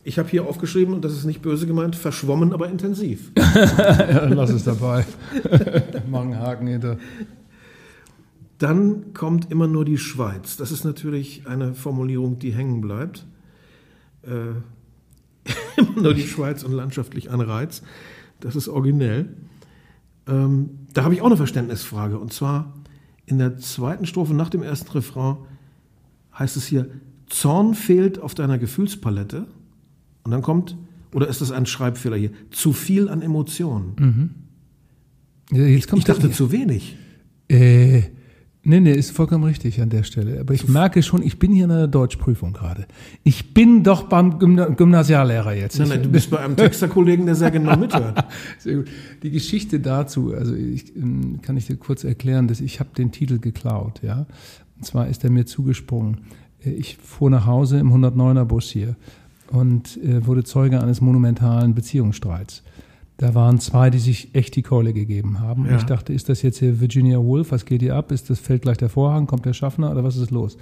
ich habe hier aufgeschrieben, und das ist nicht böse gemeint, verschwommen, aber intensiv. ja, lass es dabei. Mach einen Haken hinter. Dann kommt immer nur die Schweiz. Das ist natürlich eine Formulierung, die hängen bleibt. Äh, immer nur die Schweiz und landschaftlich ein Reiz. Das ist originell. Ähm, da habe ich auch eine Verständnisfrage. Und zwar in der zweiten Strophe nach dem ersten Refrain heißt es hier, Zorn fehlt auf deiner Gefühlspalette. Und dann kommt, oder ist das ein Schreibfehler hier, zu viel an Emotionen. Mhm. Ja, ich, ich dachte zu wenig. Äh, Nee, nee, ist vollkommen richtig an der Stelle. Aber ich merke schon, ich bin hier in einer Deutschprüfung gerade. Ich bin doch beim Gymnasiallehrer jetzt. Nein, nein, du bist bei einem Texterkollegen, der sehr genau mithört. Sehr gut. Die Geschichte dazu, also ich, ähm, kann ich dir kurz erklären, dass ich habe den Titel geklaut, ja. Und zwar ist er mir zugesprungen. Äh, ich fuhr nach Hause im 109er Bus hier und äh, wurde Zeuge eines monumentalen Beziehungsstreits. Da waren zwei, die sich echt die Keule gegeben haben. Ja. Ich dachte, ist das jetzt hier Virginia Woolf? Was geht hier ab? Ist das fällt gleich der Vorhang? Kommt der Schaffner oder was ist los?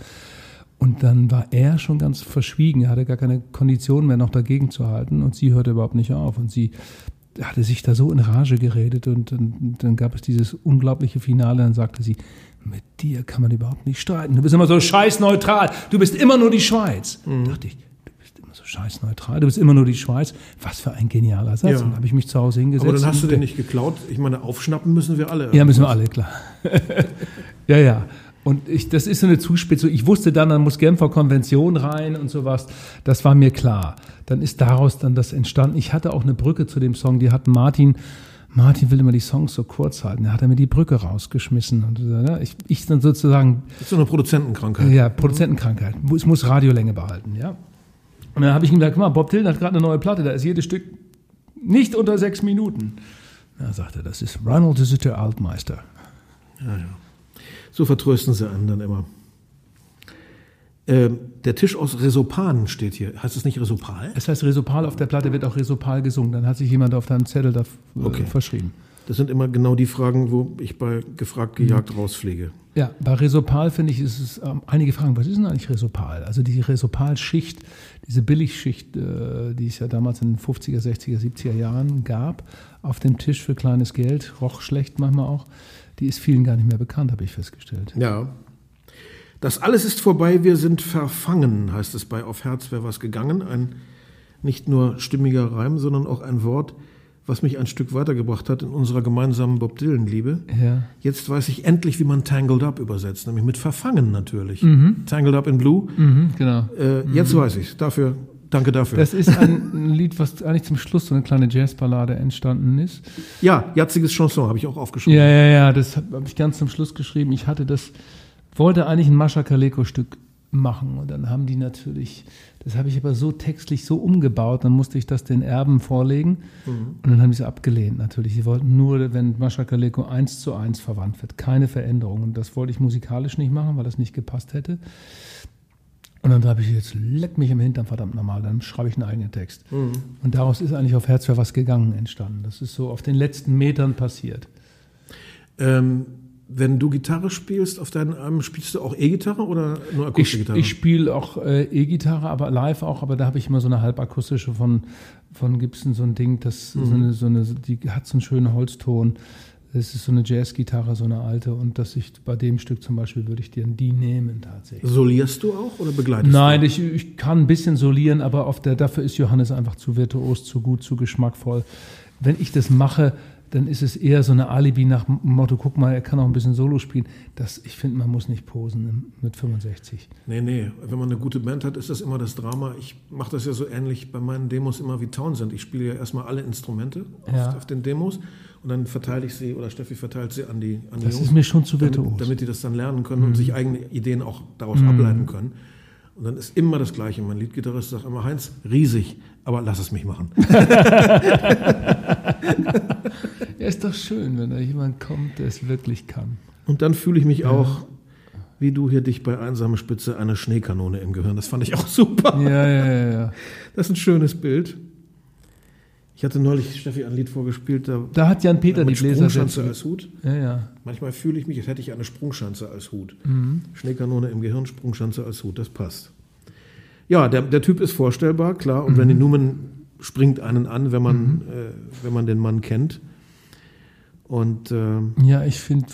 Und dann war er schon ganz verschwiegen. Er hatte gar keine Kondition mehr, noch dagegen zu halten. Und sie hörte überhaupt nicht auf. Und sie hatte sich da so in Rage geredet. Und dann, dann gab es dieses unglaubliche Finale. Dann sagte sie, mit dir kann man überhaupt nicht streiten. Du bist immer so scheiß neutral. Du bist immer nur die Schweiz. Mhm. Da dachte ich, so scheiß neutral, du bist immer nur die Schweiz. Was für ein genialer Satz. Ja. Und dann habe ich mich zu Hause hingesetzt. Aber dann hast du den nicht geklaut. Ich meine, aufschnappen müssen wir alle. Ja, müssen wir alle, klar. ja, ja. Und ich, das ist so eine Zuspitzung. Ich wusste dann, dann muss Genfer Konvention rein und sowas. Das war mir klar. Dann ist daraus dann das entstanden. Ich hatte auch eine Brücke zu dem Song. Die hat Martin, Martin will immer die Songs so kurz halten. Da hat er mir die Brücke rausgeschmissen. Und ja, ich, ich dann sozusagen. Das ist so eine Produzentenkrankheit. Ja, Produzentenkrankheit. Es muss Radiolänge behalten, ja. Und dann habe ich ihm gesagt, guck mal, Bob Dylan hat gerade eine neue Platte, da ist jedes Stück nicht unter sechs Minuten. Da sagt er, das ist Ronald Sitter Altmeister. Ja, ja. So vertrösten sie einen dann immer. Ähm, der Tisch aus Resopan steht hier. Heißt es nicht Resopal? Es heißt Resopal, auf der Platte wird auch Resopal gesungen. Dann hat sich jemand auf deinem Zettel da äh, okay. verschrieben. Das sind immer genau die Fragen, wo ich bei gefragt, gejagt mhm. rausfliege. Ja, bei Resopal finde ich, ist es ähm, einige Fragen. Was ist denn eigentlich Resopal? Also die Resopal-Schicht, diese Billigschicht, äh, die es ja damals in den 50er, 60er, 70er Jahren gab, auf dem Tisch für kleines Geld, roch schlecht manchmal auch, die ist vielen gar nicht mehr bekannt, habe ich festgestellt. Ja. Das alles ist vorbei, wir sind verfangen, heißt es bei Auf Herz wäre was gegangen. Ein nicht nur stimmiger Reim, sondern auch ein Wort, was mich ein Stück weitergebracht hat in unserer gemeinsamen Bob Dylan-Liebe. Ja. Jetzt weiß ich endlich, wie man Tangled Up übersetzt, nämlich mit Verfangen natürlich. Tangled Up in Blue. Mhm, genau. Äh, Jetzt weiß ich Dafür, danke dafür. Das ist ein Lied, was eigentlich zum Schluss so eine kleine Jazzballade entstanden ist. ja, jatziges Chanson habe ich auch aufgeschrieben. Ja, ja, ja, das habe hab ich ganz zum Schluss geschrieben. Ich hatte das, wollte eigentlich ein Mascha Kaleko-Stück machen und dann haben die natürlich, das habe ich aber so textlich so umgebaut, dann musste ich das den Erben vorlegen und dann haben sie es abgelehnt natürlich. Sie wollten nur, wenn Mascha Kaleko eins zu eins verwandt wird, keine Veränderung und das wollte ich musikalisch nicht machen, weil das nicht gepasst hätte. Und dann habe ich jetzt, leck mich im Hintern, verdammt normal, dann schreibe ich einen eigenen Text. Und daraus ist eigentlich auf Herz für was gegangen entstanden. Das ist so auf den letzten Metern passiert. Ähm, wenn du Gitarre spielst auf deinen Alben, spielst du auch E-Gitarre oder nur Ich, Akustikgitarre? ich spiele auch äh, E-Gitarre, aber live auch, aber da habe ich immer so eine halbakustische von, von Gibson, so ein Ding, das so eine, so eine, die hat so einen schönen Holzton. Das ist so eine Jazzgitarre, so eine alte. Und dass ich bei dem Stück zum Beispiel würde ich dir die nehmen tatsächlich. Solierst du auch oder begleitest Nein, du? ich, ich kann ein bisschen solieren, aber auf der, dafür ist Johannes einfach zu virtuos, zu gut, zu geschmackvoll. Wenn ich das mache, dann ist es eher so eine Alibi nach dem Motto, guck mal, er kann auch ein bisschen Solo spielen. Das, ich finde, man muss nicht posen mit 65. Nee, nee. Wenn man eine gute Band hat, ist das immer das Drama. Ich mache das ja so ähnlich bei meinen Demos immer wie Townsend. Ich spiele ja erstmal alle Instrumente Ja. auf, auf den Demos und dann verteile ich sie oder Steffi verteilt sie an die, an die Das Jungs, ist mir schon zu virtuos. damit, damit die das dann lernen können und sich eigene Ideen auch daraus ableiten können. Und dann ist immer das Gleiche. Mein Leadgitarrist sagt immer, Heinz, riesig, aber lass es mich machen. Ja, ist doch schön, wenn da jemand kommt, der es wirklich kann. Und dann fühle ich mich auch, wie du hier dich bei Einsame Spitze, eine Schneekanone im Gehirn. Das fand ich auch super. Ja, ja, ja, ja. Das ist ein schönes Bild. Ich hatte neulich Steffi ein Lied vorgespielt, da Da hat Jan Peter die Bläser Sprungschanze als Hut. Ja, ja. Manchmal fühle ich mich, als hätte ich eine Sprungschanze als Hut. Mhm. Schneekanone im Gehirn, Sprungschanze als Hut, das passt. Ja, der, der Typ ist vorstellbar, klar. Und Mhm. Randy Newman springt einen an, wenn man, äh, wenn man den Mann kennt. Und äh, Ja, ich finde,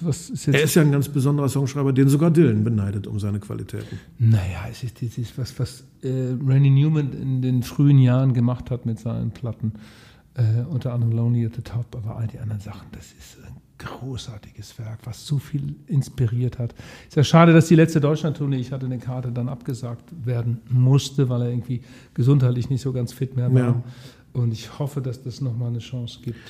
was ist jetzt. er ist ja ein ganz besonderer Songschreiber, den sogar Dylan beneidet um seine Qualitäten. Naja, es ist, es ist was, was äh, Randy Newman in den frühen Jahren gemacht hat mit seinen Platten, äh, unter anderem Lonely at the Top, aber all die anderen Sachen, das ist ein großartiges Werk, was so viel inspiriert hat. Ist ja schade, dass die letzte Deutschlandtournee, ich hatte eine Karte, dann abgesagt werden musste, weil er irgendwie gesundheitlich nicht so ganz fit mehr war. Ja. Und ich hoffe, dass das nochmal eine Chance gibt.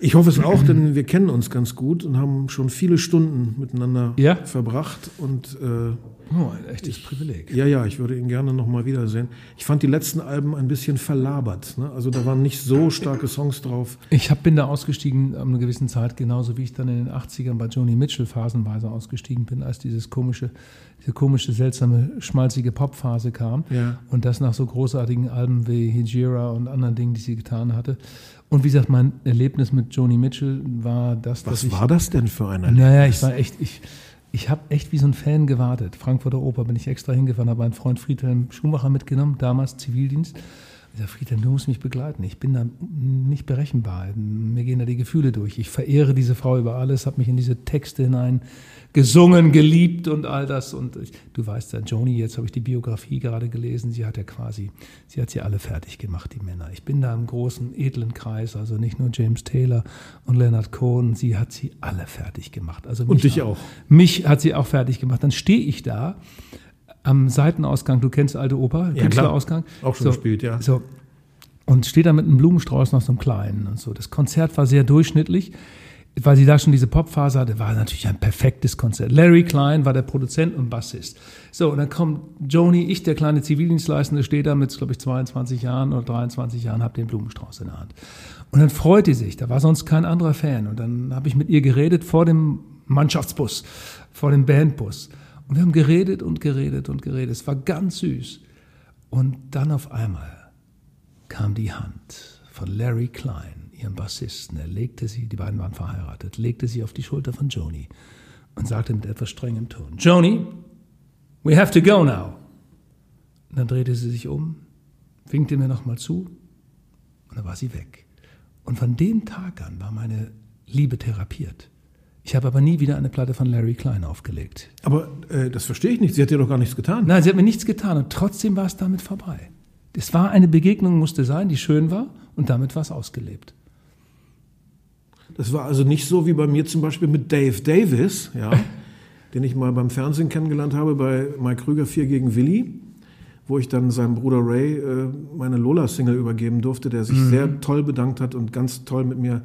Ich hoffe es auch, denn wir kennen uns ganz gut und haben schon viele Stunden miteinander Ja. verbracht. Und äh, Oh, ein echtes Privileg. ja, ja, ich würde ihn gerne nochmal wiedersehen. Ich fand die letzten Alben ein bisschen verlabert. Ne? Also da waren nicht so starke Songs drauf. Ich hab, bin da ausgestiegen an einer gewissen Zeit, genauso wie ich dann in den 80ern bei Joni Mitchell phasenweise ausgestiegen bin, als dieses komische, diese komische, seltsame, schmalzige Popphase kam. Ja. Und das nach so großartigen Alben wie Hijira und anderen Dingen, die sie getan hatte. Und wie gesagt, mein Erlebnis mit Joni Mitchell war das, Was ich. war das denn für ein Naja, ich war echt, ich, ich habe echt wie so ein Fan gewartet. Frankfurter Oper bin ich extra hingefahren, habe meinen Freund Friedhelm Schumacher mitgenommen, damals Zivildienst. Ich sage, Friedhelm, du musst mich begleiten. Ich bin da nicht berechenbar. Mir gehen da die Gefühle durch. Ich verehre diese Frau über alles, habe mich in diese Texte hinein gesungen, geliebt und all das. Und ich, du weißt ja, Joni, jetzt habe ich die Biografie gerade gelesen, sie hat ja quasi, sie hat sie alle fertig gemacht, die Männer. Ich bin da im großen, edlen Kreis, also nicht nur James Taylor und Leonard Cohen, sie hat sie alle fertig gemacht. Also Und dich auch. Mich hat sie auch fertig gemacht. Dann stehe ich da am Seitenausgang, du kennst alte Oper, Ja, Künstlerausgang. Auch schon so, gespielt, ja. So. Und stehe da mit einem Blumenstrauß noch so einem kleinen und so. Das Konzert war sehr durchschnittlich, weil sie da schon diese Popphase hatte, war natürlich ein perfektes Konzert. Larry Klein war der Produzent und Bassist. So, und dann kommt Joni, ich, der kleine Zivildienstleistende, stehe da mit, glaube ich, 22 Jahren oder 23 Jahren, habe den Blumenstrauß in der Hand. Und dann freut die sich, da war sonst kein anderer Fan. Und dann habe ich mit ihr geredet vor dem Mannschaftsbus, vor dem Bandbus. Und wir haben geredet und geredet und geredet. Es war ganz süß. Und dann auf einmal kam die Hand von Larry Klein, ihrem Bassisten. Er legte sie, die beiden waren verheiratet, legte sie auf die Schulter von Joni und sagte mit etwas strengem Ton: Joni, we have to go now. Und dann drehte sie sich um, winkte mir nochmal zu und dann war sie weg. Und von dem Tag an war meine Liebe therapiert. Ich habe aber nie wieder eine Platte von Larry Klein aufgelegt. Aber äh, das verstehe ich nicht. Sie hat dir doch gar nichts getan. Nein, sie hat mir nichts getan und trotzdem war es damit vorbei. Es war eine Begegnung, musste sein, die schön war und damit war es ausgelebt. Das war also nicht so wie bei mir zum Beispiel mit Dave Davis, ja, den ich mal beim Fernsehen kennengelernt habe bei Mike Krüger 4 gegen Willi, wo ich dann seinem Bruder Ray äh, meine Lola-Single übergeben durfte, der sich mhm. sehr toll bedankt hat und ganz toll mit mir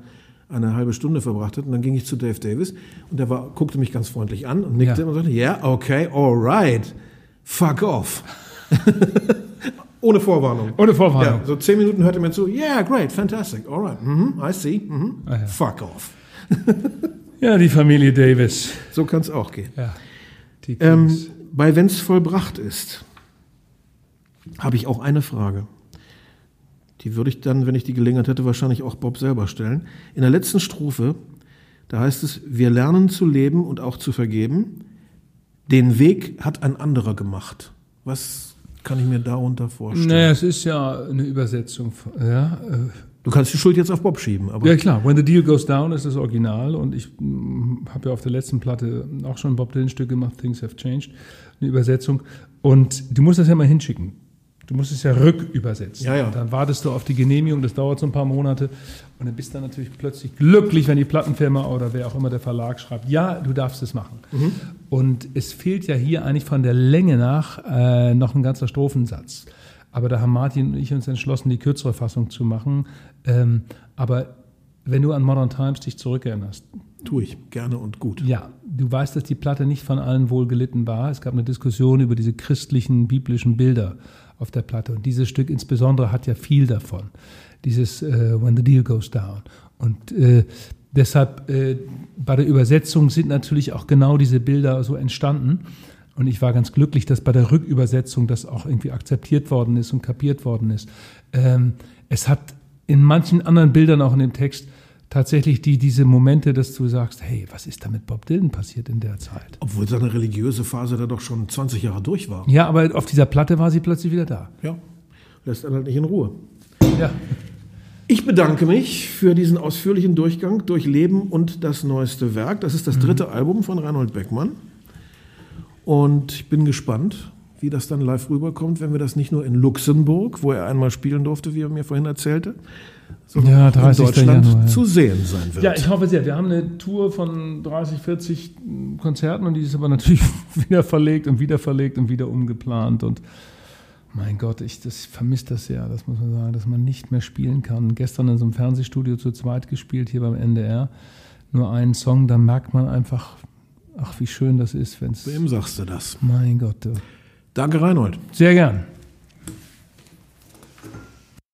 eine halbe Stunde verbracht hat. Und dann ging ich zu Dave Davis und der war, guckte mich ganz freundlich an und nickte ja. und sagte, ja, yeah, okay, right, fuck off. Ohne Vorwarnung. Ohne Vorwarnung. Ja, so zehn Minuten hörte man zu, yeah, great, fantastic, alright, mm -hmm, I see, mm -hmm. ah, ja. fuck off. ja, die Familie Davis. So kann es auch gehen. Ja, ähm, bei Wenn's vollbracht ist, habe ich auch eine Frage. Die würde ich dann, wenn ich die Gelegenheit hätte, wahrscheinlich auch Bob selber stellen. In der letzten Strophe, da heißt es, wir lernen zu leben und auch zu vergeben. Den Weg hat ein anderer gemacht. Was kann ich mir darunter vorstellen? Naja, es ist ja eine Übersetzung. Ja, äh. Du kannst die Schuld jetzt auf Bob schieben. Aber ja klar, When the Deal Goes Down ist das Original und ich mm, habe ja auf der letzten Platte auch schon ein Bob Dylan Stück gemacht, Things Have Changed, eine Übersetzung. Und du musst das ja mal hinschicken. Du musst es ja rückübersetzen. Ja, ja. Dann wartest du auf die Genehmigung, das dauert so ein paar Monate. Und dann bist du natürlich plötzlich glücklich, wenn die Plattenfirma oder wer auch immer der Verlag schreibt, ja, du darfst es machen. Mhm. Und es fehlt ja hier eigentlich von der Länge nach äh, noch ein ganzer Strophensatz. Aber da haben Martin und ich uns entschlossen, die kürzere Fassung zu machen. Ähm, aber wenn du an Modern Times dich zurückerinnerst. Tue ich gerne und gut. Ja, du weißt, dass die Platte nicht von allen wohl gelitten war. Es gab eine Diskussion über diese christlichen, biblischen Bilder auf der Platte. Und dieses Stück insbesondere hat ja viel davon. Dieses äh, When the Deal Goes Down. Und äh, deshalb äh, bei der Übersetzung sind natürlich auch genau diese Bilder so entstanden. Und ich war ganz glücklich, dass bei der Rückübersetzung das auch irgendwie akzeptiert worden ist und kapiert worden ist. Ähm, es hat in manchen anderen Bildern auch in dem Text tatsächlich die, diese Momente, dass du sagst, hey, was ist da mit Bob Dylan passiert in der Zeit? Obwohl seine religiöse Phase da doch schon 20 Jahre durch war. Ja, aber auf dieser Platte war sie plötzlich wieder da. Ja, lässt einen halt nicht in Ruhe. Ja. Ich bedanke mich für diesen ausführlichen Durchgang durch Leben und das neueste Werk. Das ist das mhm. dritte mhm. Album von Reinhold Beckmann. Und ich bin gespannt, wie das dann live rüberkommt, wenn wir das nicht nur in Luxemburg, wo er einmal spielen durfte, wie er mir vorhin erzählte, ja, 30. in Deutschland Januar, ja. zu sehen sein wird. Ja, ich hoffe sehr. Wir haben eine Tour von 30, 40 Konzerten und die ist aber natürlich wieder verlegt und wieder verlegt und wieder umgeplant und mein Gott, ich vermisse das sehr, das muss man sagen, dass man nicht mehr spielen kann. Gestern in so einem Fernsehstudio zu zweit gespielt, hier beim NDR. Nur einen Song, da merkt man einfach, ach, wie schön das ist, wenn es. Wem sagst du das? Mein Gott. Du. Danke, Reinhold. Sehr gern.